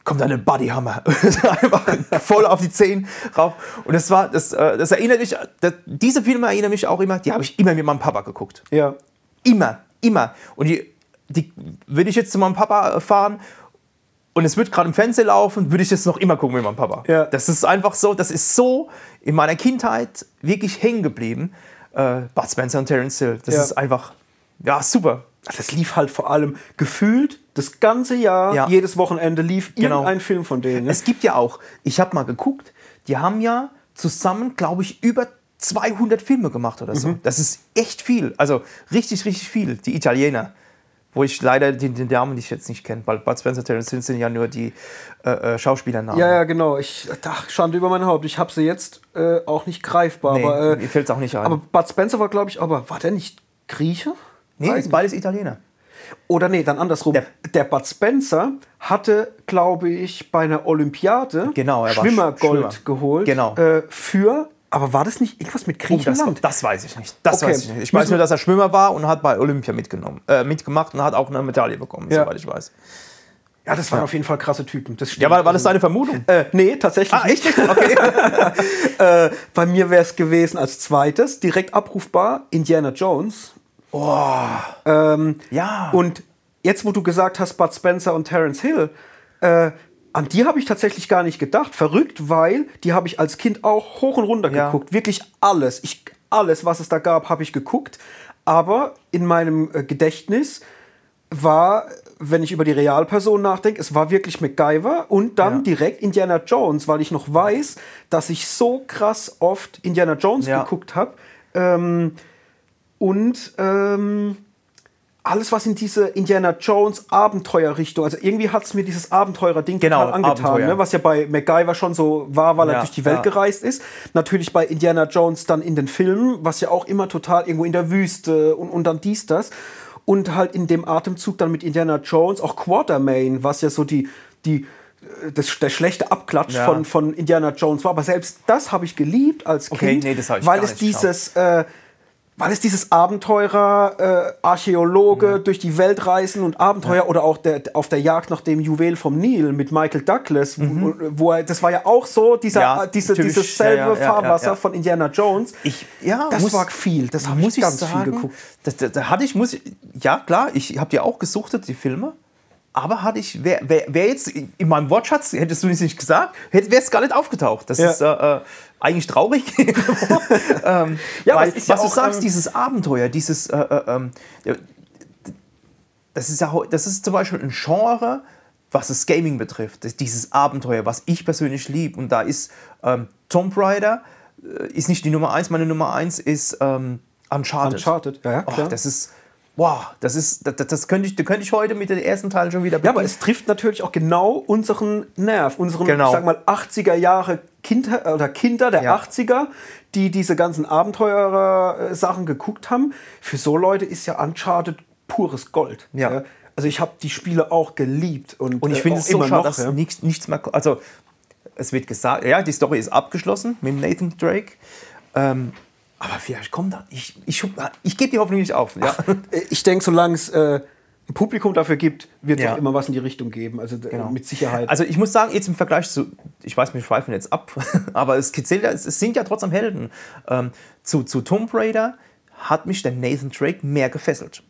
kommt eine Bodyhammer. (laughs) Einfach voll auf die Zehen rauf. Und das war, das, äh, das erinnert mich, das, diese Filme erinnern mich auch immer, die habe ich immer mit meinem Papa geguckt. Ja. Immer, immer. Und die, die würde ich jetzt zu meinem Papa fahren und es wird gerade im Fernsehen laufen, würde ich jetzt noch immer gucken mit meinem Papa. Ja. Das ist einfach so, das ist so in meiner Kindheit wirklich hängen geblieben. Äh, Bud Spencer und Terence Hill. Das Ja. ist einfach, ja, super. Das lief halt vor allem gefühlt das ganze Jahr, Ja. jedes Wochenende lief Genau. irgendein Film von denen. ne? Es gibt ja auch, ich habe mal geguckt, die haben ja zusammen, glaube ich, über 200 Filme gemacht oder so. Das ist echt viel. Also richtig, richtig viel. Die Italiener. Wo ich leider den, den Namen nicht jetzt nicht kenne, weil Bud Spencer, Terence Hill sind ja nur die äh, äh, Schauspielernamen. Ja, ja, genau. Ich ach, Schande über mein Haupt. Ich habe sie jetzt äh, auch nicht greifbar. Nee, aber, äh, mir fällt es auch nicht ein. aber Bud Spencer war, glaube ich, aber war der nicht Grieche? Nee, ist beides Italiener. Oder nee, dann andersrum. Der- Der, Bud Spencer hatte, glaube ich, bei einer Olympiade Genau, er Schwimmergold Schwimmer. geholt. Genau. Äh, für, aber war das nicht irgendwas mit Oh, das, Griechenland? das weiß ich nicht. Das Okay. weiß ich nicht. Ich weiß nur, dass er Schwimmer war und hat bei Olympia mitgenommen, äh, mitgemacht und hat auch eine Medaille bekommen, Ja. soweit ich weiß. ja, das waren auf jeden Fall krasse Typen. Das stimmt. Ja, war, war das deine Vermutung? Äh, nee, tatsächlich ah, echt? Okay. (laughs) Äh, bei mir wäre es gewesen als zweites, direkt abrufbar, Indiana Jones. Ähm, Ja. Und jetzt, wo du gesagt hast, Bud Spencer und Terence Hill, äh, an die habe ich tatsächlich gar nicht gedacht. Verrückt, weil die habe ich als Kind auch hoch und runter Ja. geguckt. Wirklich alles. Ich, alles, was es da gab, habe ich geguckt. Aber in meinem äh, Gedächtnis war, wenn ich über die Realperson nachdenke, es war wirklich MacGyver und dann Ja. direkt Indiana Jones, weil ich noch weiß, dass ich so krass oft Indiana Jones Ja. geguckt habe. Ähm, und ähm, alles, was in diese Indiana Jones Abenteuerrichtung, also irgendwie hat es mir dieses Abenteurer-Ding Genau, total angetan, Abenteuer. ne? was ja bei MacGyver schon so war, weil er Ja, durch die Welt ja. gereist ist. Natürlich bei Indiana Jones dann in den Filmen, was ja auch immer total irgendwo in der Wüste und, und dann dies, das. Und halt in dem Atemzug dann mit Indiana Jones, auch Quartermain, was ja so die, die äh, das, der schlechte Abklatsch Ja. von, von Indiana Jones war. Aber selbst das habe ich geliebt als Okay, Kind, nee, das hab ich weil es dieses äh, weil es dieses Abenteurer, äh, Archäologe durch die Welt reisen und Abenteuer oder auch der, auf der Jagd nach dem Juwel vom Nil mit Michael Douglas, wo, wo er, das war ja auch so, dieser, Mhm. Ja, äh, diese, dieses ja, selbe ja, ja, ja, Fahrwasser ja. von Indiana Jones. Ich, ja, das muss- war viel, das habe muss ich ganz sagen, viel geguckt. Da hatte ich, muss ich, ja klar, ich habe die auch gesuchtet, die Filme. Aber hatte ich, wer, wer, wer jetzt in meinem Wortschatz, hättest du das nicht gesagt, wäre es gar nicht aufgetaucht. Das Ja. ist äh, äh, eigentlich traurig. (laughs) ähm, Ja, weil, es ist ja was du auch, sagst, ähm, dieses Abenteuer, dieses, äh, äh, ähm, das ist ja, das ist zum Beispiel ein Genre, was das Gaming betrifft. Dieses Abenteuer, was ich persönlich liebe. Und da ist ähm, Tomb Raider, äh, ist nicht die Nummer eins. Meine Nummer eins ist ähm, Uncharted. Uncharted, ja, ja, Oh, klar. das ist, wow, das ist, das, das könnte ich, das könnte ich heute mit den ersten Teilen schon wieder Ja, aber beginnen. es trifft natürlich auch genau unseren Nerv, unseren, Genau. sag mal, 80er Jahre Kinder oder Kinder der Ja. 80er, die diese ganzen Abenteurer-Sachen geguckt haben. Für so Leute ist ja Uncharted pures Gold. Ja. Also ich habe die Spiele auch geliebt und, Und ich äh, finde es so immer schade, noch, dass ja. nichts, nichts mehr. Also, es wird gesagt, ja, die Story ist abgeschlossen mit Nathan Drake. Ähm, aber vielleicht kommt da. Ich, ich, ich gebe die Hoffnung nicht auf. Ja. Äh, Ich denke, solange es äh, ein Publikum dafür gibt, wird es Ja. auch immer was in die Richtung geben. Also äh, mit Sicherheit. Also ich muss sagen, jetzt im Vergleich zu, ich weiß, wir schweifen jetzt ab, (laughs) aber es, es sind ja trotzdem Helden. Ähm, zu, zu Tomb Raider hat mich der Nathan Drake mehr gefesselt.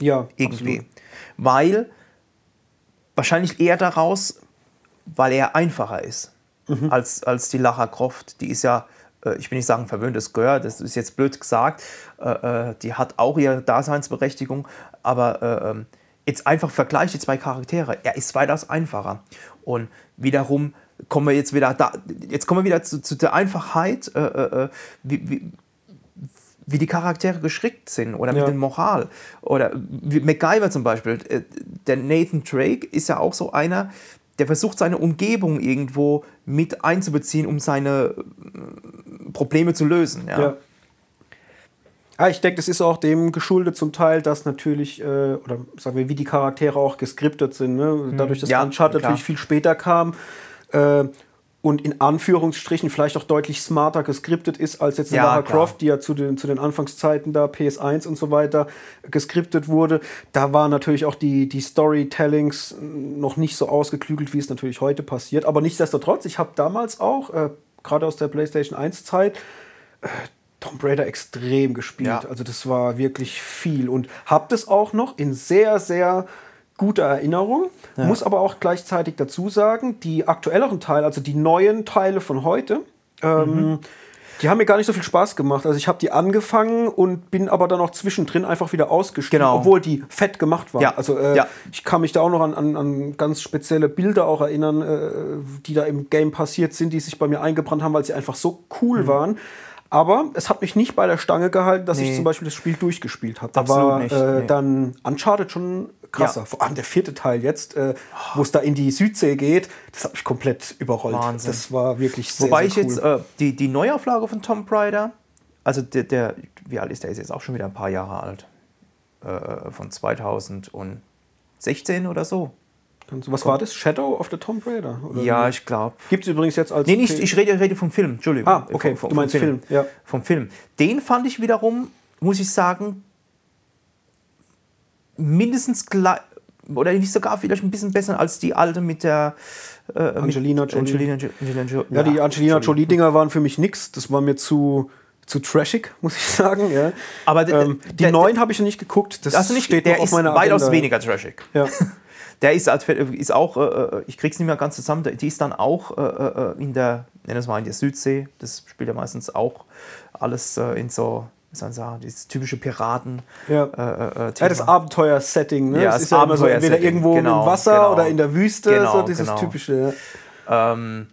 ja, Irgendwie. absolut. Weil wahrscheinlich eher daraus, weil er einfacher ist Mhm. als, als die Lara Croft. Die ist ja, ich will nicht sagen verwöhntes Gehör, das ist jetzt blöd gesagt, äh, äh, die hat auch ihre Daseinsberechtigung, aber äh, ähm, jetzt einfach vergleich die zwei Charaktere. Er ist weitaus einfacher. Und wiederum kommen wir jetzt wieder da, jetzt kommen wir wieder zu, zu der Einfachheit, äh, äh, äh, wie, wie, wie die Charaktere geschickt sind oder Ja. mit der Moral. Oder wie MacGyver zum Beispiel. Äh, Der Nathan Drake ist ja auch so einer, der versucht seine Umgebung irgendwo mit einzubeziehen, um seine äh, Probleme zu lösen. Ja. Ja. Ja, ich denke, das ist auch dem geschuldet zum Teil, dass natürlich, äh, oder sagen wir, wie die Charaktere auch geskriptet sind. Ne? Dadurch, dass Ja, Uncharted natürlich viel später kam äh, und in Anführungsstrichen vielleicht auch deutlich smarter geskriptet ist als jetzt Ja, Lara. Croft, die ja zu den, zu den Anfangszeiten da PS1 und so weiter geskriptet wurde. Da waren natürlich auch die, die Storytellings noch nicht so ausgeklügelt, wie es natürlich heute passiert. Aber nichtsdestotrotz, ich habe damals auch, äh, gerade aus der PlayStation 1 Zeit, Tomb Raider extrem gespielt. Ja. Also das war wirklich viel und hab das auch noch in sehr, sehr guter Erinnerung. Muss aber auch gleichzeitig dazu sagen, die aktuelleren Teile, also die neuen Teile von heute, ähm, Die haben mir gar nicht so viel Spaß gemacht. Also ich habe die angefangen und bin aber dann auch zwischendrin einfach wieder ausgestiegen, Genau. obwohl die fett gemacht waren. Ja. Also äh, Ja. ich kann mich da auch noch an, an, an ganz spezielle Bilder auch erinnern, äh, die da im Game passiert sind, die sich bei mir eingebrannt haben, weil sie einfach so cool waren. Aber es hat mich nicht bei der Stange gehalten, dass ich Mhm. Nee. zum Beispiel das Spiel durchgespielt habe. Da war äh, nee. dann Uncharted schon krasser. Ja. Vor allem der vierte Teil jetzt, äh, wo es da in die Südsee geht, das hat mich komplett überrollt. Wahnsinn. Das war wirklich sehr, Wobei sehr ich cool. jetzt äh, die, die Neuauflage von Tomb Raider, also der, der, wie alt ist der? Ist jetzt auch schon wieder ein paar Jahre alt. Äh, von 2016 oder so. Also, was war das? Shadow of the Tomb Raider? Ja, ich glaube. Gibt es übrigens jetzt als. Nee, nicht, ich rede, rede vom Film, Entschuldigung. Ah, okay, Vom, du meinst Film, ja. Vom Film. Den fand ich wiederum, muss ich sagen, mindestens gleich, oder nicht sogar vielleicht ein bisschen besser als die alte mit der äh, Angelina mit Jolie. Angelina, Jo- Angelina Jo- Ja, die Angelina Jolie-Dinger waren für mich nix. Das war mir zu, zu trashig, (laughs) muss ich sagen. Ja. Aber ähm, die neuen habe ich noch nicht geguckt. Das Hast du nicht, steht der noch auf ist meiner weitaus Agenda. weniger trashig. Ja. (laughs) Der ist, ist auch, äh, ich krieg's nicht mehr ganz zusammen, die ist dann auch äh, äh, in der, nenn es mal in der Südsee, das spielt ja meistens auch alles äh, in so, soll man sagen, dieses typische Piraten. Ja. Äh, äh, Ja, Thema. das Abenteuer-Setting. Ne? Ja, das das ist ja immer so entweder irgendwo genau, im Wasser genau. oder in der Wüste, Genau, so dieses genau. typische. Ja. ähm,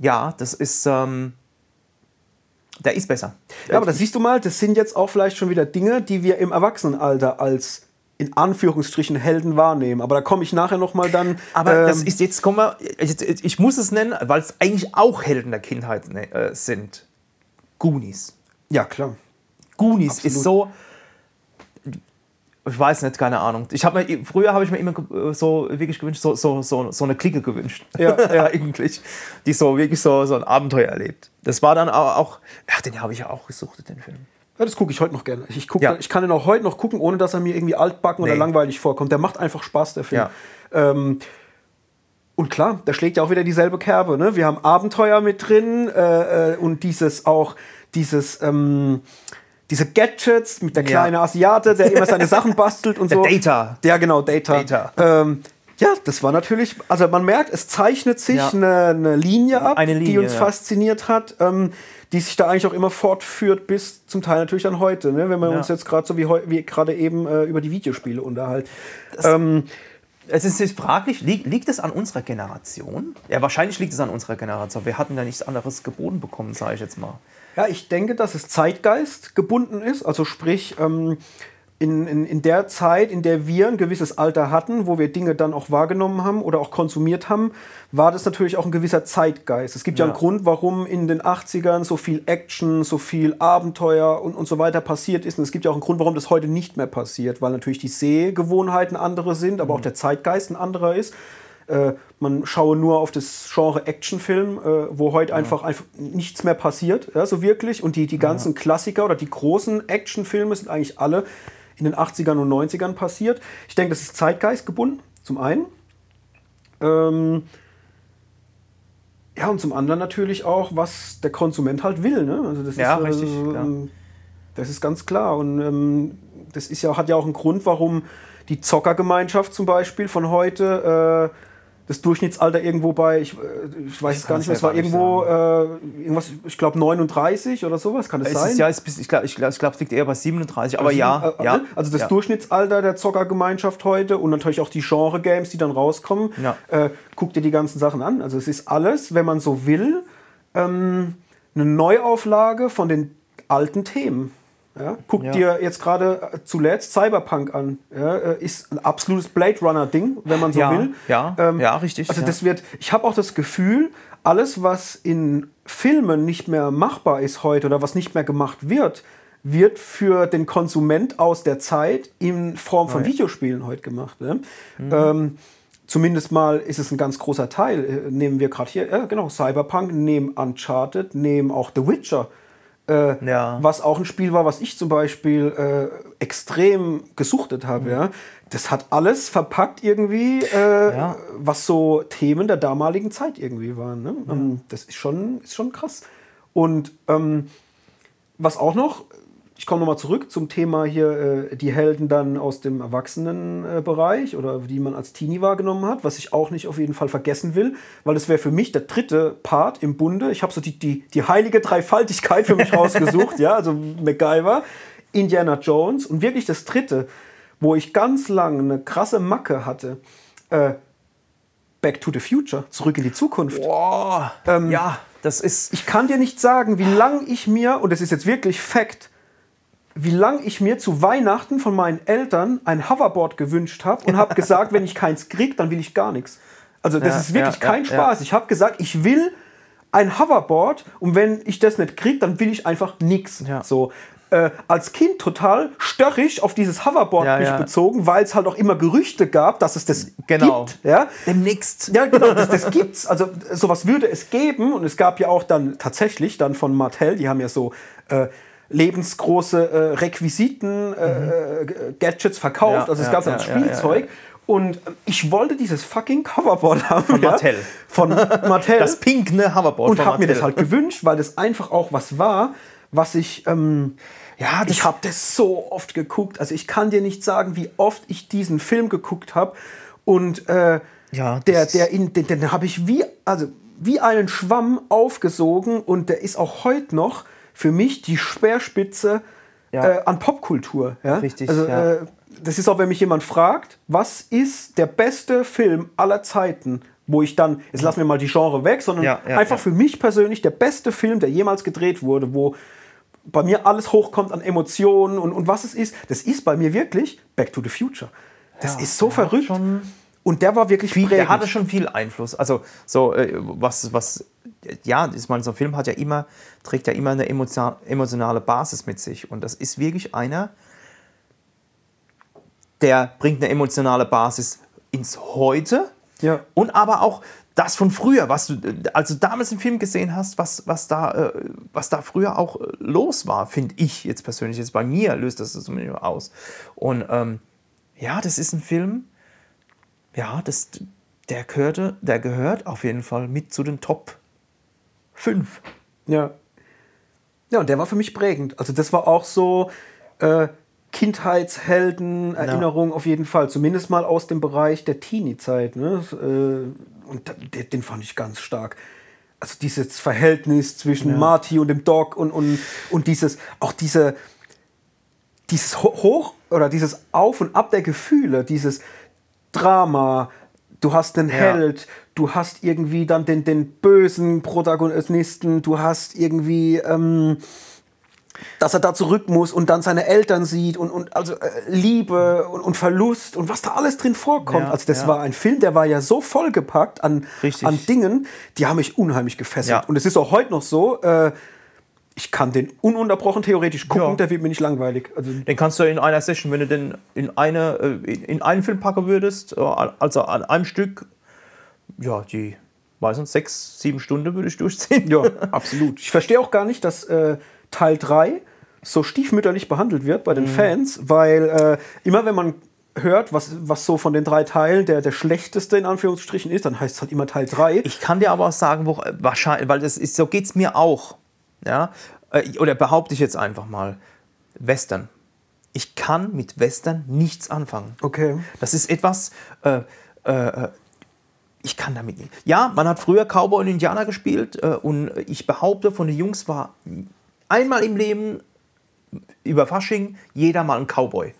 ja, das ist, ähm, der ist besser. Ja, aber da siehst du mal, das sind jetzt auch vielleicht schon wieder Dinge, die wir im Erwachsenenalter als in Anführungsstrichen Helden wahrnehmen. Aber da komme ich nachher noch mal dann. Aber das ähm, ist jetzt, kommen wir, ich, ich muss es nennen, weil es eigentlich auch Helden der Kindheit ne, äh, sind. Goonies. ja klar. Goonies ist so. Ich weiß nicht, keine Ahnung. Ich habe mir früher habe ich mir immer äh, so wirklich gewünscht, so, so, so, so eine Clique gewünscht. Ja, ja. (laughs) eigentlich, die so wirklich so, so ein Abenteuer erlebt. Das war dann auch, auch ach, den habe ich ja auch gesucht, den Film. Ja, das gucke ich heute noch gerne. Ich, guck, Ja. ich kann den auch heute noch gucken, ohne dass er mir irgendwie altbacken oder Nee. langweilig vorkommt. Der macht einfach Spaß, der Film. Ja. Ähm, und klar, da schlägt ja auch wieder dieselbe Kerbe. Ne? Wir haben Abenteuer mit drin äh, äh, und dieses auch, dieses, ähm, diese Gadgets mit der Ja. kleine Asiate, der immer seine Sachen bastelt und Der so. Data. Ja, genau, Data. Data. Ähm, ja, das war natürlich, also man merkt, es zeichnet sich Ja. eine, eine Linie ab, Eine die Linie, uns ja. fasziniert hat, ähm, die sich da eigentlich auch immer fortführt bis zum Teil natürlich dann heute, ne? wenn wir Ja. uns jetzt gerade so wie, wie gerade eben äh, über die Videospiele unterhalten. Ähm, Es ist jetzt fraglich, liegt, liegt es an unserer Generation? Ja, wahrscheinlich liegt es an unserer Generation. Wir hatten da nichts anderes geboten bekommen, sage ich jetzt mal. Ja, ich denke, dass es Zeitgeist gebunden ist. Also sprich, ähm, in, in, in der Zeit, in der wir ein gewisses Alter hatten, wo wir Dinge dann auch wahrgenommen haben oder auch konsumiert haben, war das natürlich auch ein gewisser Zeitgeist. Es gibt ja, Ja. einen Grund, warum in den 80ern so viel Action, so viel Abenteuer und, und so weiter passiert ist. Und es gibt ja auch einen Grund, warum das heute nicht mehr passiert, weil natürlich die Sehgewohnheiten andere sind, aber auch der Zeitgeist ein anderer ist. Äh, man schaue nur auf das Genre Actionfilm, äh, wo heute einfach, einfach nichts mehr passiert, ja, so wirklich. Und die, die ganzen Klassiker oder die großen Actionfilme sind eigentlich alle in den 80ern und 90ern passiert. Ich denke, das ist Zeitgeist gebunden, zum einen. Ähm, ja, und zum anderen natürlich auch, was der Konsument halt will. Ne? Also das Ja, ist, äh, richtig, ja. ähm, Das ist ganz klar. Und ähm, das ist ja, hat ja auch einen Grund, warum die Zockergemeinschaft zum Beispiel von heute äh, das Durchschnittsalter irgendwo bei, ich, äh, ich weiß es gar nicht mehr, es es war irgendwo äh, irgendwas, ich glaube 39 oder sowas, kann das Es sein? ist, ja, es ist, ich glaube, ich glaub, ich glaub, es liegt eher bei 37, aber ja. Äh, ja ne? Also das ja. Durchschnittsalter der Zockergemeinschaft heute und natürlich auch die Genre-Games, die dann rauskommen. Ja. Äh, guck dir die ganzen Sachen an. Also es ist alles, wenn man so will, ähm, eine Neuauflage von den alten Themen. Ja? Guck Ja. dir jetzt gerade äh, zuletzt Cyberpunk an. Ja? Äh, Ist ein absolutes Blade Runner-Ding, wenn man so Ja, will. ja, Ähm, ja, richtig. Also ja. das wird, ich habe auch das Gefühl, alles, was in Filmen nicht mehr machbar ist heute oder was nicht mehr gemacht wird, wird für den Konsument aus der Zeit in Form von Ja. Mhm. Videospielen heute gemacht. Ne? Ähm, zumindest mal ist es ein ganz großer Teil. Äh, Nehmen wir gerade hier, äh, genau, Cyberpunk, nehmen Uncharted, nehmen auch The Witcher. Äh, Ja. Was auch ein Spiel war, was ich zum Beispiel äh, extrem gesuchtet habe. Mhm. Ja? Das hat alles verpackt irgendwie, äh, Ja. was so Themen der damaligen Zeit irgendwie waren. Ne? Ähm, das ist schon, ist schon krass. Und ähm, was auch noch ich komme nochmal zurück zum Thema hier, äh, die Helden dann aus dem Erwachsenenbereich oder die man als Teenie wahrgenommen hat, was ich auch nicht auf jeden Fall vergessen will, weil das wäre für mich der dritte Part im Bunde. Ich habe so die, die, die heilige Dreifaltigkeit für mich (laughs) rausgesucht, ja, also MacGyver, Indiana Jones und wirklich das dritte, wo ich ganz lange eine krasse Macke hatte, äh, Back to the Future, zurück in die Zukunft. Boah, Ähm, ja, das ist. Ich kann dir nicht sagen, wie lang ich mir, und das ist jetzt wirklich Fakt, wie lang ich mir zu Weihnachten von meinen Eltern ein Hoverboard gewünscht habe und habe gesagt, wenn ich keins krieg, dann will ich gar nichts. Also das Ja, ist wirklich ja, kein ja, Spaß. Ich habe gesagt, ich will ein Hoverboard und wenn ich das nicht krieg, dann will ich einfach nichts. So. Äh, als Kind total störrisch auf dieses Hoverboard Ja, mich ja. bezogen, weil es halt auch immer Gerüchte gab, dass es das Genau. gibt. Ja? Demnächst. Ja, genau, das, das gibt's. Also sowas würde es geben und es gab ja auch dann tatsächlich dann von Mattel, die haben ja so äh, lebensgroße äh, Requisiten, äh, äh, Gadgets verkauft. Ja, also es ja, gab dann ja, Spielzeug. Und äh, ich wollte dieses fucking Coverboard haben. Von Mattel. Von (laughs) Mattel. Das pinkne Hoverboard und habe mir das halt gewünscht, weil das einfach auch was war, was ich. Ähm, Ja, das- ich habe das so oft geguckt. Also ich kann dir nicht sagen, wie oft ich diesen Film geguckt habe. Und äh, Ja, der, das- der in, den, den habe ich wie, also wie einen Schwamm aufgesogen und der ist auch heute noch für mich die Speerspitze Ja. äh, an Popkultur. Ja? Richtig, Also, ja. äh, das ist auch, wenn mich jemand fragt, was ist der beste Film aller Zeiten, wo ich dann, jetzt lassen wir mal die Genre weg, sondern Ja, ja, einfach ja. für mich persönlich der beste Film, der jemals gedreht wurde, wo bei mir alles hochkommt an Emotionen und, und was es ist, das ist bei mir wirklich Back to the Future. Das ist so verrückt. und der war wirklich viel, der hatte schon viel Einfluss. Also so äh, was was ja, ich meine, so ein Film hat ja immer trägt ja immer eine emotio- emotionale Basis mit sich und das ist wirklich einer, der bringt eine emotionale Basis ins Heute Ja. und aber auch das von früher, was du also damals im Film gesehen hast, was, was, da, äh, was da früher auch äh, los war, finde ich jetzt persönlich. Jetzt bei mir löst das zumindest aus. Und ähm, ja, das ist ein Film, ja, das, der, gehörte, der gehört auf jeden Fall mit zu den Top 5. Ja. Ja, und der war für mich prägend. Also das war auch so äh, Kindheitshelden, Erinnerung auf jeden Fall. Zumindest mal aus dem Bereich der Teenie-Zeit. Ne? Äh, und da- den, fand ich ganz stark. Also dieses Verhältnis zwischen Marty und dem Doc und, und, und dieses, auch diese, dieses Ho- Hoch oder dieses Auf und Ab der Gefühle, dieses Drama, du hast einen Ja. Held, du hast irgendwie dann den, den bösen Protagonisten, du hast irgendwie, ähm, dass er da zurück muss und dann seine Eltern sieht und, und also äh, Liebe und, und Verlust und was da alles drin vorkommt. Ja, also das ja. war ein Film, der war ja so vollgepackt an, Richtig. an Dingen, die haben mich unheimlich gefesselt. Ja. Und es ist auch heute noch so, äh, ich kann den ununterbrochen theoretisch gucken, Ja. der wird mir nicht langweilig. Also Den kannst du in einer Session, wenn du den in, eine, äh, in in einen Film packen würdest, äh, also an einem Stück, ja, die, weiß nicht, sechs, sieben Stunden würde ich durchziehen. Ja, (laughs) absolut. Ich verstehe auch gar nicht, dass äh, Teil 3 so stiefmütterlich behandelt wird bei den Mhm. Fans, weil äh, immer wenn man hört, was, was so von den drei Teilen der, der schlechteste in Anführungsstrichen ist, dann heißt es halt immer Teil 3. Ich kann dir aber auch sagen, wo, wahrscheinlich, weil das ist, so geht es mir auch. Ja? Äh, Oder behaupte ich jetzt einfach mal, Western. Ich kann mit Western nichts anfangen. Okay. Das ist etwas, äh, äh, ich kann damit nicht. Ja, man hat früher Cowboy und Indianer gespielt äh, und ich behaupte, von den Jungs war einmal im Leben über Fasching jeder mal ein Cowboy.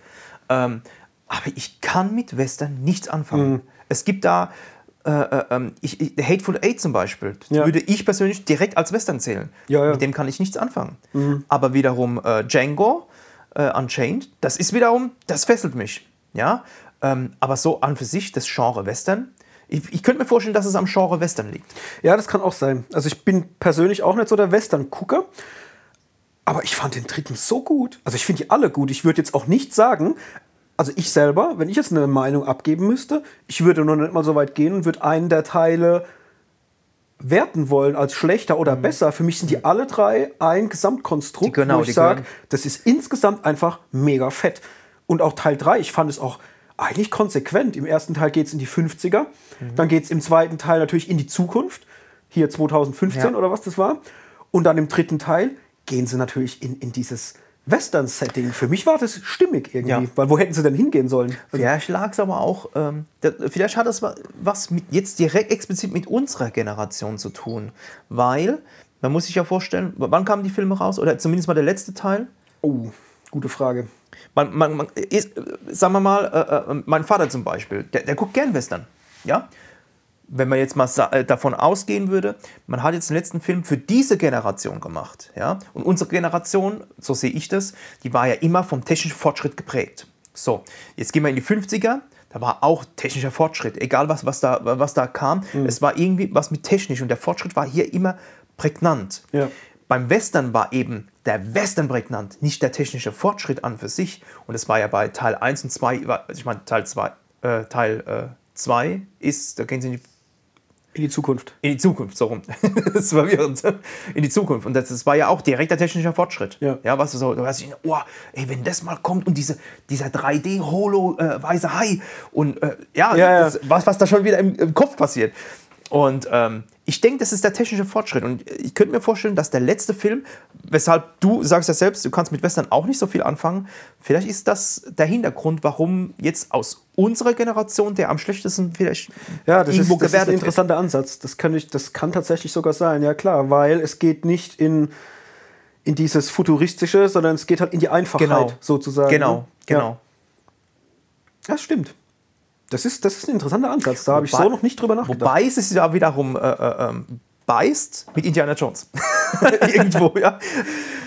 Ähm, aber ich kann mit Western nichts anfangen. Es gibt da, äh, äh, ähm, ich, ich, Hateful Eight zum Beispiel, Ja. würde ich persönlich direkt als Western zählen. Ja, ja. Mit dem kann ich nichts anfangen. Aber wiederum äh, Django, äh, Unchained, das ist wiederum, das fesselt mich. Ja? Ähm, aber so an für sich, das Genre Western, ich, ich könnte mir vorstellen, dass es am Genre Western liegt. Ja, das kann auch sein. Also ich bin persönlich auch nicht so der Western-Gucker. Aber ich fand den dritten so gut. Also ich finde die alle gut. Ich würde jetzt auch nicht sagen, also ich selber, wenn ich jetzt eine Meinung abgeben müsste, ich würde noch nicht mal so weit gehen und würde einen der Teile werten wollen als schlechter oder besser. Für mich sind die alle drei ein Gesamtkonstrukt, Mhm. Die- genau, wo ich sage, das ist insgesamt einfach mega fett. Und auch Teil 3, ich fand es auch eigentlich konsequent. Im ersten Teil geht es in die 50er, Mhm. dann geht es im zweiten Teil natürlich in die Zukunft, hier 2015 Ja. oder was das war. Und dann im dritten Teil gehen sie natürlich in, in dieses Western-Setting. Für mich war das stimmig irgendwie. Ja. Weil wo hätten sie denn hingehen sollen? Also, Vielleicht lag es aber auch, ähm, da, vielleicht hat das wa- was mit, jetzt direkt explizit mit unserer Generation zu tun. Weil, man muss sich ja vorstellen, wann kamen die Filme raus? Oder zumindest mal der letzte Teil? oh, gute Frage. Man, man, man ist, sagen wir mal, äh, äh, mein Vater zum Beispiel, der, der guckt gern Western. Ja? Wenn man jetzt mal äh, davon ausgehen würde, man hat jetzt den letzten Film für diese Generation gemacht. Ja? Und unsere Generation, so sehe ich das, die war ja immer vom technischen Fortschritt geprägt. So, jetzt gehen wir in die 50er, da war auch technischer Fortschritt, egal was, was, da, was da kam, es war irgendwie was mit technisch und der Fortschritt war hier immer prägnant. Ja. Beim Western war eben der Western prägnant, nicht der technische Fortschritt an für sich. Und es war ja bei Teil 1 und 2, war- ich meine, Teil 2, äh, Teil äh, 2 ist, da gehen sie in die, In die Zukunft. in die Zukunft, so rum. (laughs) das ist verwirrend. In die Zukunft. Und das, das war ja auch direkter technischer Fortschritt. Ja. ja was du so, du hast dich, oh, ey, wenn das mal kommt und diese, dieser 3D-Holo-weiße Hai und äh, ja, Ja, ja. Das, was, was da schon wieder im, im Kopf passiert. Und ähm, ich denke, das ist der technische Fortschritt. Und ich könnte mir vorstellen, dass der letzte Film, weshalb du sagst ja selbst, du kannst mit Western auch nicht so viel anfangen, vielleicht ist das der Hintergrund, warum jetzt aus unserer Generation der am schlechtesten vielleicht Ja, das, ist, irgendwo das ist ein gewertet wird. interessanter Ansatz. Das kann, ich, das kann tatsächlich sogar sein, ja klar, weil es geht nicht in, in dieses Futuristische, sondern es geht halt in die Einfachheit Genau. sozusagen. Genau, ne? genau. Ja, das stimmt. Das ist, das ist ein interessanter Ansatz. Da habe ich so noch nicht drüber nachgedacht. Wobei es sich ja wiederum äh, äh, ähm, beißt mit Indiana Jones. (laughs) Irgendwo, ja.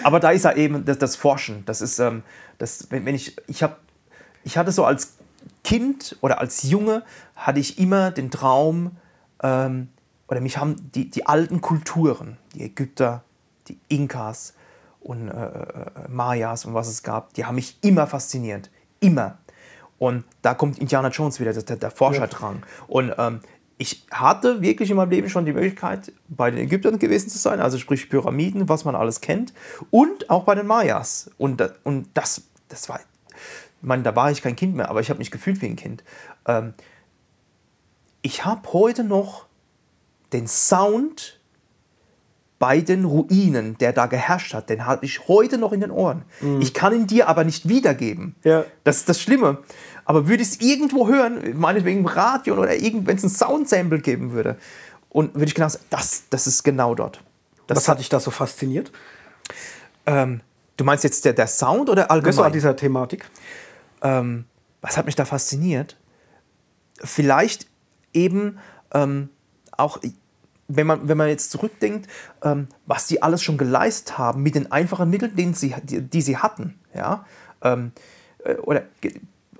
Aber da ist ja eben das, das Forschen. Das ist, ähm, das, wenn, wenn ich, ich habe, ich hatte so als Kind oder als Junge hatte ich immer den Traum, ähm, oder mich haben die, die alten Kulturen, die Ägypter, die Inkas und äh, äh, Mayas und was es gab, die haben mich immer fasziniert. Immer. Und da kommt Indiana Jones wieder, der, der Forscherdrang. Und ähm, ich hatte wirklich in meinem Leben schon die Möglichkeit, bei den Ägyptern gewesen zu sein, also sprich Pyramiden, was man alles kennt, und auch bei den Mayas. Und, und das, das war, ich meine, da war ich kein Kind mehr, aber ich habe mich gefühlt wie ein Kind. Ähm, ich habe heute noch den Sound bei den Ruinen, der da geherrscht hat, den habe ich heute noch in den Ohren. Ich kann ihn dir aber nicht wiedergeben. Ja. Das ist das Schlimme. Aber würde ich es irgendwo hören, meinetwegen im Radio oder irgend, wenn es ein Soundsample geben würde, und würde ich genau sagen, das, das ist genau dort. Das Was hat dich da so fasziniert? ähm, du meinst jetzt der, der Sound oder allgemein? Das war dieser Thematik. ähm, was hat mich da fasziniert? Vielleicht eben ähm, auch, wenn man, wenn man jetzt zurückdenkt, ähm, was die alles schon geleistet haben mit den einfachen Mitteln, denen sie, die, die sie hatten. Ja? Ähm, äh, oder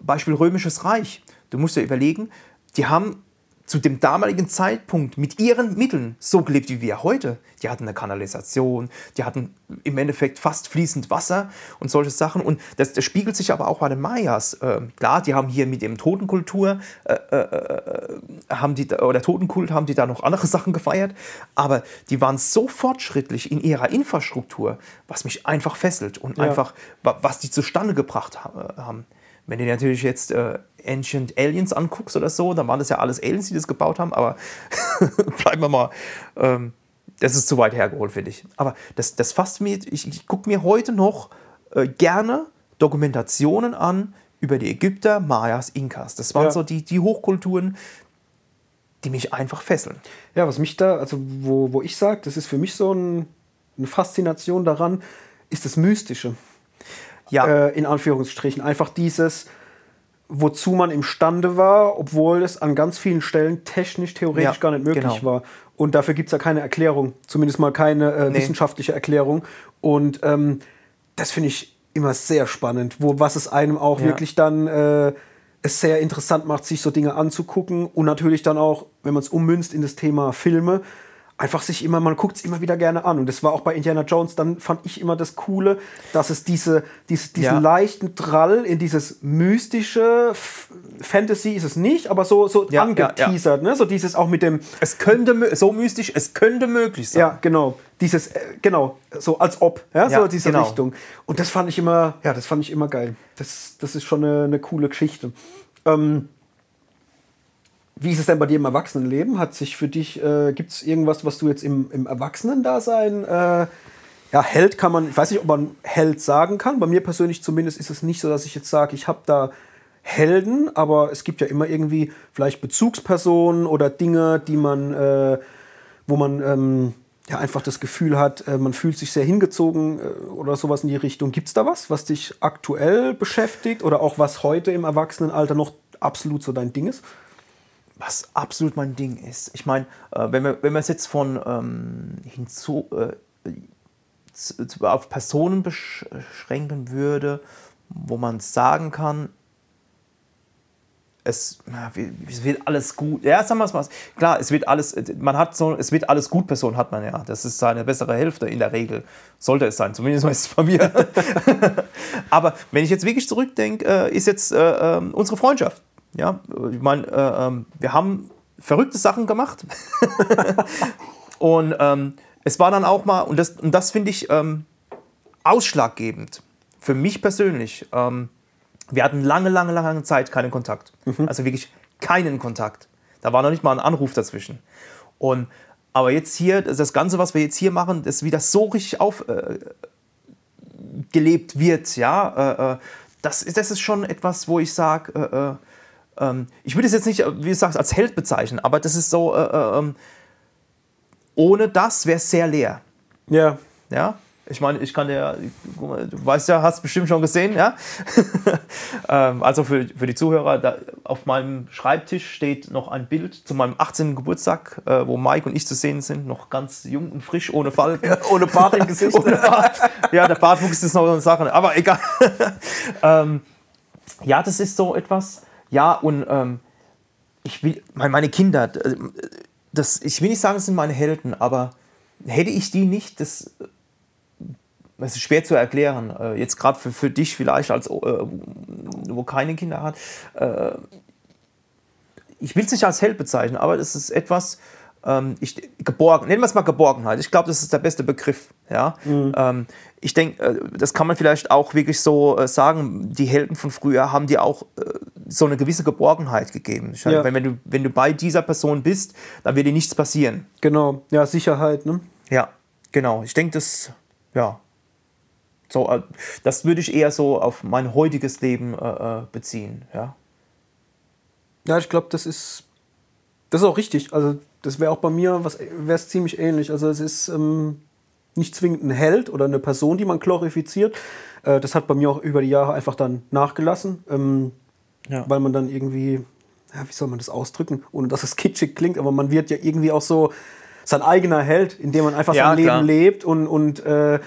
Beispiel Römisches Reich. Du musst dir überlegen, die haben zu dem damaligen Zeitpunkt mit ihren Mitteln so gelebt wie wir heute. Die hatten eine Kanalisation, die hatten im Endeffekt fast fließend Wasser und solche Sachen. Und das, das spiegelt sich aber auch bei den Mayas. Ähm, klar, die haben hier mit dem Totenkultur, äh, äh, äh, haben die, oder Totenkult haben die da noch andere (laughs) Sachen gefeiert. Aber die waren so fortschrittlich in ihrer Infrastruktur, was mich einfach fesselt und Ja. einfach, wa- was die zustande gebracht ha- haben. Wenn du dir natürlich jetzt äh, Ancient Aliens anguckst oder so, dann waren das ja alles Aliens, die das gebaut haben, aber (laughs) bleiben wir mal. Ähm, das ist zu weit hergeholt, finde ich. Aber das, das fasziniert, ich, ich gucke mir heute noch äh, gerne Dokumentationen an über die Ägypter, Mayas, Inkas. Das waren Ja. so die, die Hochkulturen, die mich einfach fesseln. Ja, was mich da, also wo, wo ich sage, das ist für mich so ein, eine Faszination daran, ist das Mystische. Ja, Äh, in Anführungsstrichen. Einfach dieses, wozu man imstande war, obwohl es an ganz vielen Stellen technisch, theoretisch Ja, gar nicht möglich genau. war. Und dafür gibt es ja keine Erklärung, zumindest mal keine äh, Nee. wissenschaftliche Erklärung. Und ähm, das finde ich immer sehr spannend, wo was es einem auch Ja. wirklich dann äh, es sehr interessant macht, sich so Dinge anzugucken und natürlich dann auch, wenn man es ummünzt in das Thema Filme, einfach sich immer, man guckt es immer wieder gerne an. Und das war auch bei Indiana Jones, dann fand ich immer das Coole, dass es diese, diese, diesen Ja. leichten Drall in dieses mystische Fantasy ist es nicht, aber so, so Ja, ja, ja. angeteasert, Ne? so dieses auch mit dem, es könnte, so mystisch, es könnte möglich sein. ja, genau. Dieses, äh, genau, so als ob, ja, Ja, so diese genau. Richtung. Und das fand ich immer, ja, das fand ich immer geil. Das, das ist schon eine, eine coole Geschichte. Ähm, wie ist es denn bei dir im Erwachsenenleben? Hat sich für dich, äh, gibt es irgendwas, was du jetzt im, im Erwachsenendasein äh, ja, Held kann man, ich weiß nicht, ob man Held sagen kann. Bei mir persönlich zumindest ist es nicht so, dass ich jetzt sage, ich habe da Helden, aber es gibt ja immer irgendwie vielleicht Bezugspersonen oder Dinge, die man, äh, wo man ähm, ja einfach das Gefühl hat, äh, man fühlt sich sehr hingezogen äh, oder sowas in die Richtung. Gibt es da was, was dich aktuell beschäftigt oder auch was heute im Erwachsenenalter noch absolut so dein Ding ist? Was absolut mein Ding ist. Ich meine, äh, wenn man wenn es jetzt von ähm, hinzu äh, auf Personen beschränken würde, wo man sagen kann, es, es, wird alles gut. Ja, sagen wir es mal. Klar, es wird alles, man hat so, es wird alles gut Person hat man ja. Das ist seine bessere Hälfte in der Regel. Sollte es sein, zumindest ist es bei mir. (laughs) Aber wenn ich jetzt wirklich zurückdenke, äh, ist jetzt äh, ähm, unsere Freundschaft. Ja, ich meine, äh, ähm, wir haben verrückte Sachen gemacht. (laughs) und ähm, es war dann auch mal, und das, und das finde ich ähm, ausschlaggebend für mich persönlich. Ähm, wir hatten lange, lange, lange Zeit keinen Kontakt. Mhm. Also wirklich keinen Kontakt. Da war noch nicht mal ein Anruf dazwischen. Und, aber jetzt hier, das Ganze, was wir jetzt hier machen, das wieder so richtig aufgelebt äh, wird, ja, äh, äh, das, das ist schon etwas, wo ich sage, äh, äh ähm, ich würde es jetzt nicht, wie du sagst, als Held bezeichnen, aber das ist so, äh, ähm, ohne das wäre es sehr leer. Ja. Ja. Ich meine, ich kann ja, du weißt ja, hast bestimmt schon gesehen, ja. (laughs) Ähm, also für, für die Zuhörer, da, auf meinem Schreibtisch steht noch ein Bild zu meinem 18. Geburtstag, äh, wo Mike und ich zu sehen sind, noch ganz jung und frisch, ohne Falten. Ja, ohne Bart im Gesicht. (laughs) ohne Bart. Ja, der Bartwuchs ist noch eine Sache, aber egal. (laughs) ähm, ja, das ist so etwas, ja, und ähm, ich will, meine Kinder, das, ich will nicht sagen, das sind meine Helden, aber hätte ich die nicht, das es ist schwer zu erklären. Äh, jetzt gerade für, für dich vielleicht, als, äh, wo keine Kinder hat. Äh, ich will es nicht als Held bezeichnen, aber es ist etwas, ähm, ich, geborgen, nennen wir es mal Geborgenheit. Ich glaube, das ist der beste Begriff. Ja? Mhm. Ähm, ich denke, äh, das kann man vielleicht auch wirklich so äh, sagen, die Helden von früher haben dir auch äh, so eine gewisse Geborgenheit gegeben. Ja. wenn, wenn, du, wenn du bei dieser Person bist, dann wird dir nichts passieren. Genau, ja, Sicherheit. Ne? Ja, genau. Ich denke, das, ja, so, äh, das würde ich eher so auf mein heutiges Leben äh, äh beziehen. Ja, ja ich glaube, das ist, das ist auch richtig. Also, das wäre auch bei mir, wäre es ziemlich ähnlich. Also, es ist ähm, nicht zwingend ein Held oder eine Person, die man glorifiziert. Äh, das hat bei mir auch über die Jahre einfach dann nachgelassen, ähm, ja. weil man dann irgendwie, ja, wie soll man das ausdrücken, ohne dass es kitschig klingt, aber man wird ja irgendwie auch so sein eigener Held, indem man einfach ja, sein Leben klar. lebt und, und äh,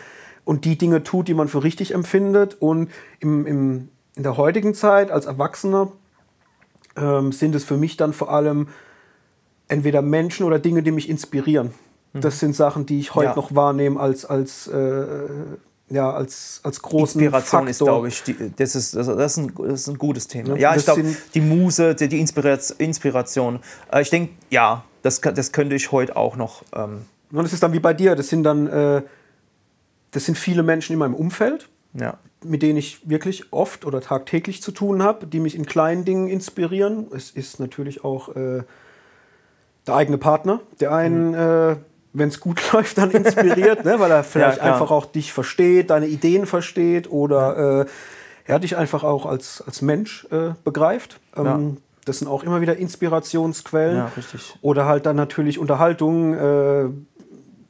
und die Dinge tut, die man für richtig empfindet. Und im, im, in der heutigen Zeit als Erwachsener ähm, sind es für mich dann vor allem entweder Menschen oder Dinge, die mich inspirieren. Mhm. Das sind Sachen, die ich heute ja. noch wahrnehme als, als, äh, ja, als, als großen Inspiration Faktor. ist, glaube ich, die, das, ist, das, ist ein, das ist ein gutes Thema. Ja, ja ich glaube, die Muse, die, die Inspiration. Äh, ich denke, ja, das, das könnte ich heute auch noch. Ähm und das ist dann wie bei dir, das sind dann äh, das sind viele Menschen in meinem Umfeld, ja. mit denen ich wirklich oft oder tagtäglich zu tun habe, die mich in kleinen Dingen inspirieren. Es ist natürlich auch äh, der eigene Partner, der einen, mhm. Wenn es gut (laughs) läuft, dann inspiriert, ne? weil er (laughs) vielleicht ja, einfach auch dich versteht, deine Ideen versteht oder äh, er dich einfach auch als, als Mensch äh, begreift. Ähm. Das sind auch immer wieder Inspirationsquellen. Ja, richtig. Oder halt dann natürlich Unterhaltung äh,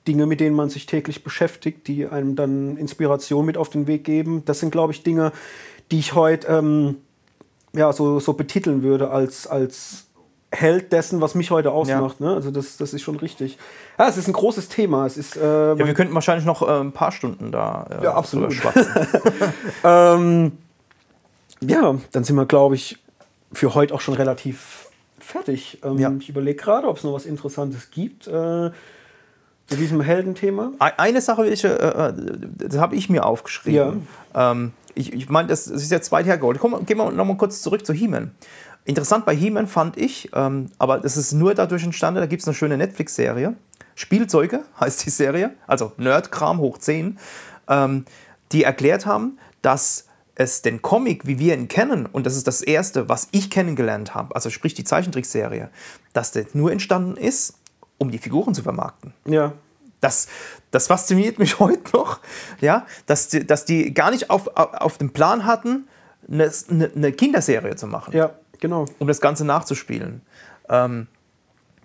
Dinge, mit denen man sich täglich beschäftigt, die einem dann Inspiration mit auf den Weg geben. Das sind, glaube ich, Dinge, die ich heute ähm, ja, so, so betiteln würde als, als Held dessen, was mich heute ausmacht. Ja. Ne? Also das, das ist schon richtig. Ja, es ist ein großes Thema. Es ist, äh, ja, wir könnten wahrscheinlich noch äh, ein paar Stunden da äh, ja, absolut. (laughs) ähm, ja, dann sind wir, glaube ich, für heute auch schon relativ fertig. Ähm, ja. Ich überlege gerade, ob es noch was Interessantes gibt. Äh, zu diesem Heldenthema? Eine Sache, ich, äh, äh, das habe ich mir aufgeschrieben. Ähm, ich ich meine, das, das, ist jetzt zwei Jahre geholt. Gehen wir nochmal kurz zurück zu He-Man. Interessant bei He-Man fand ich, ähm, aber das ist nur dadurch entstanden, da gibt es eine schöne Netflix-Serie. Spielzeuge (laughs) heißt die Serie, also Nerdkram hoch 10, ähm, die erklärt haben, dass es den Comic, wie wir ihn kennen, und das ist das erste, was ich kennengelernt habe, also sprich die Zeichentrickserie, dass der nur entstanden ist, um die Figuren zu vermarkten. Ja. Das, das fasziniert mich (laughs) heute noch, ja, dass die, dass die gar nicht auf, auf dem Plan hatten, eine, eine Kinderserie zu machen. Ja, genau. Um das Ganze nachzuspielen. Ähm,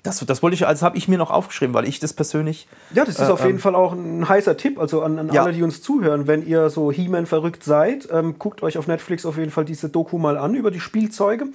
das, das wollte ich, also habe ich mir noch aufgeschrieben, weil ich das persönlich. Ja, das ist äh, auf jeden ähm, Fall auch ein heißer Tipp, also an, an ja. alle, die uns zuhören. Wenn ihr so He-Man verrückt seid, ähm, guckt euch auf Netflix auf jeden Fall diese Doku mal an über die Spielzeuge.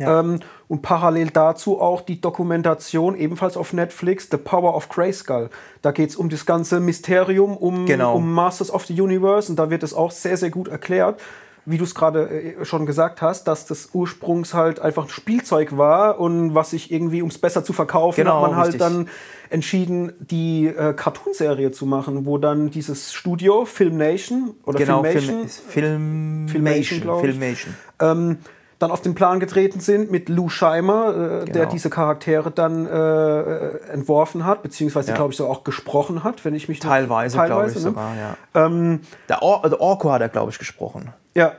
Ja. Ähm, und parallel dazu auch die Dokumentation, ebenfalls auf Netflix, The Power of Grayskull. Da geht es um das ganze Mysterium, um, genau. um Masters of the Universe und da wird es auch sehr, sehr gut erklärt wie du es gerade äh, schon gesagt hast, dass das ursprungs halt einfach ein Spielzeug war und was sich irgendwie, um es besser zu verkaufen, genau, hat man halt richtig. dann entschieden, die äh, Cartoon-Serie zu machen, wo dann dieses Studio, Filmation oder genau, Filmation, Film, Filmation, Filmation, Filmation. Ähm, dann auf den Plan getreten sind mit Lou Scheimer, äh, genau. der diese Charaktere dann äh, entworfen hat, beziehungsweise, ja. glaube ich, so auch gesprochen hat, wenn ich mich Teilweise, teilweise glaube ich ne? sogar, ja. Ähm, der, Or der Orko hat er, glaube ich, gesprochen. Ja.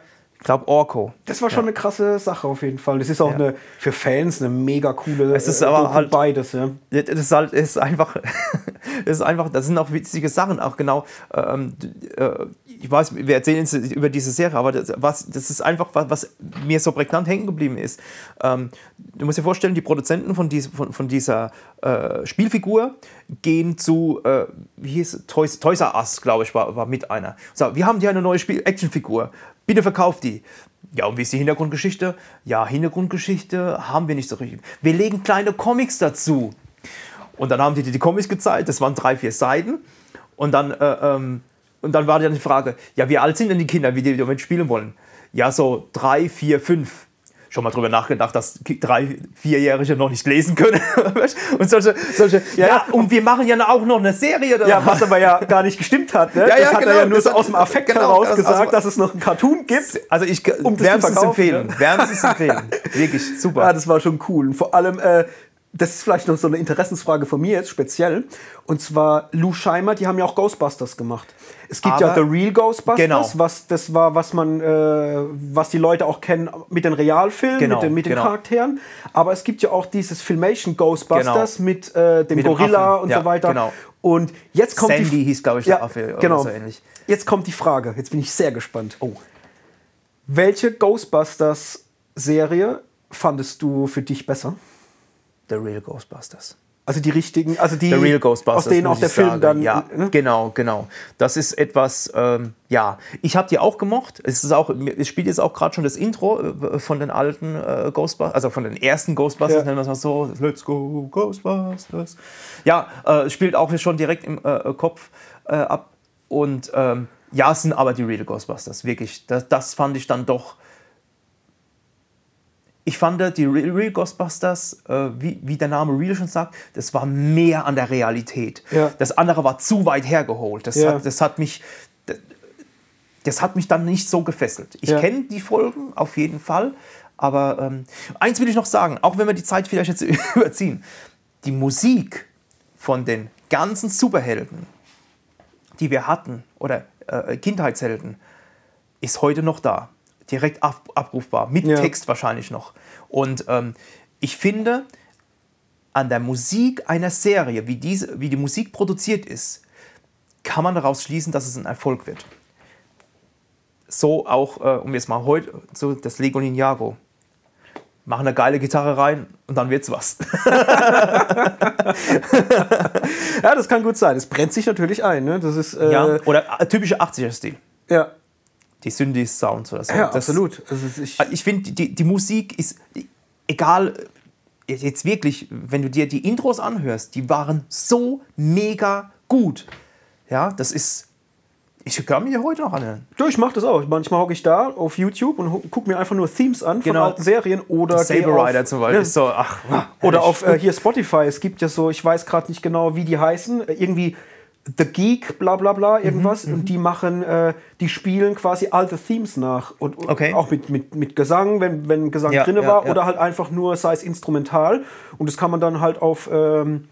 Ich glaube Orko. Das war schon ja. eine krasse Sache auf jeden Fall. Das ist auch ja. eine, für Fans eine mega coole es ist äh, aber halt, beides, ja. Das ist halt ist einfach, (laughs) ist einfach, das sind auch witzige Sachen, auch genau. Ähm, äh, ich weiß, wir erzählen jetzt über diese Serie, aber das, was, das ist einfach, was, was mir so prägnant hängen geblieben ist. Ähm, du musst dir vorstellen, die Produzenten von, dies, von, von dieser äh, Spielfigur gehen zu, äh, wie hieß Toys, Toys R Us, glaube ich, war, war mit einer. So, wir haben hier eine neue Actionfigur bitte verkauft die. Ja, und wie ist die Hintergrundgeschichte? Ja, Hintergrundgeschichte haben wir nicht so richtig. Wir legen kleine Comics dazu. Und dann haben die die Comics gezeigt, das waren drei, vier Seiten. Und dann, äh, ähm, und dann war dann die Frage, ja, wie alt sind denn die Kinder, die die damit spielen wollen? Ja, so drei, vier, fünf schon mal drüber nachgedacht, dass drei, vierjährige noch nicht lesen können. (laughs) und solche, solche ja, ja, und wir machen ja auch noch eine Serie. Ja, was aber ja gar nicht gestimmt hat. Ne? (laughs) Ja, das ja, hat genau, er ja nur so aus dem Affekt genau, heraus also, gesagt, also, dass es noch einen Cartoon gibt. Also ich um wärmstens empfehlen. Ne? Wärmstens empfehlen. Wirklich, super. (laughs) Ja, das war schon cool. Und vor allem, äh, das ist vielleicht noch so eine Interessensfrage von mir jetzt speziell. Und zwar Lou Scheimer, die haben ja auch Ghostbusters gemacht. Es gibt Aber ja The Real Ghostbusters, genau. was das war, was man, äh, was die Leute auch kennen mit den Realfilmen, genau, mit den, mit den genau. Charakteren. Aber es gibt ja auch dieses Filmation Ghostbusters Genau. mit äh, dem Mit dem Gorilla Affen. und Ja, so weiter. genau. Und jetzt kommt Sandy die hieß, glaube ich, Ja, der Affe oder genau. so ähnlich. Jetzt kommt die Frage. Jetzt bin ich sehr gespannt. Oh. Welche Ghostbusters-Serie fandest du für dich besser? The Real Ghostbusters. Also die richtigen, also die, The Real Ghostbusters. aus denen auch der Film sagen. dann. Ja, ne? genau, genau. Das ist etwas, ähm, ja. Ich habe die auch gemocht. Es ist auch, es spielt jetzt auch gerade schon das Intro äh, von den alten äh, Ghostbusters, also von den ersten Ghostbusters, Ja. nennen wir es mal so. Let's go, Ghostbusters. Ja, äh, spielt auch schon direkt im äh, Kopf äh, ab. Und ähm, ja, es sind aber die Real Ghostbusters, wirklich. Das, das fand ich dann doch ich fand die Real, Ghostbusters, äh, wie, wie der Name Real schon sagt, das war mehr an der Realität. Ja. Das andere war zu weit hergeholt. Das, Ja. hat, das hat mich. Das hat mich dann nicht so gefesselt. Ich Ja. kenne die Folgen auf jeden Fall, aber ähm, eins will ich noch sagen, auch wenn wir die Zeit vielleicht jetzt (laughs) überziehen, die Musik von den ganzen Superhelden, die wir hatten, oder äh, Kindheitshelden, ist heute noch da. Direkt ab, abrufbar, mit Ja. Text wahrscheinlich noch. Und ähm, ich finde, an der Musik einer Serie, wie, diese, wie die Musik produziert ist, kann man daraus schließen, dass es ein Erfolg wird. So auch, äh, um jetzt mal heute, so das Lego Ninjago. Machen eine geile Gitarre rein und dann wird's was. (laughs) Ja, das kann gut sein. Es brennt sich natürlich ein. Ne? Das ist. Äh, ja? Oder äh, typischer 80er-Stil. ja. Die Synthi-Sounds oder so. Ja, Das- absolut. Also ich, Ich finde, die, die Musik ist, egal, jetzt wirklich, wenn du dir die Intros anhörst, die waren so mega gut. Ja, das ist, ich kann mir heute noch anhören. du, ich mache das auch. Manchmal hocke ich da auf YouTube und hu- guck mir einfach nur Themes an von Genau. alten Serien oder Saber Rider zum Beispiel. Ja. so, ach, Oder auf äh, hier Spotify. Es gibt ja so, ich weiß gerade nicht genau, wie die heißen. Äh, Irgendwie The Geek, bla bla bla, Mhm, irgendwas. und die machen, äh, die spielen quasi alte Themes nach. Und, und Okay. auch mit, mit, mit Gesang, wenn, wenn Gesang Ja, drin ja, war. ja. Oder halt einfach nur, sei es instrumental. Und das kann man dann halt auf ähm,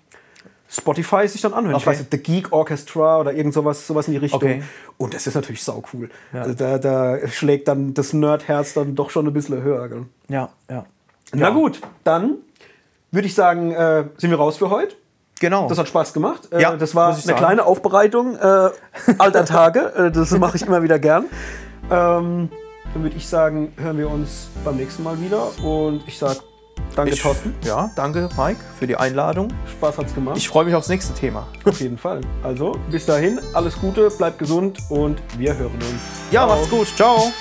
Spotify sich dann anhören. Ich Okay. weiß nicht, The Geek Orchestra oder irgend sowas, sowas in die Richtung. Okay. Und das ist natürlich sau cool. Ja. Also da, da schlägt dann das Nerdherz dann doch schon ein bisschen höher. Gell? Ja, ja. Na gut, dann würde ich sagen, äh, sind wir raus für heute. Genau. Das hat Spaß gemacht. Äh, Ja, das war eine kleine Aufbereitung äh, alter Tage. Äh, das mache ich immer wieder gern. Ähm, dann würde ich sagen, hören wir uns beim nächsten Mal wieder. Und ich sage danke, Ich- Thorsten. Ja, danke, Mike, für die Einladung. Spaß hat's gemacht. Ich freue mich aufs nächste Thema. Auf jeden Fall. Also, bis dahin, alles Gute, bleibt gesund und wir hören uns. Ja, Ciao. macht's gut. Ciao.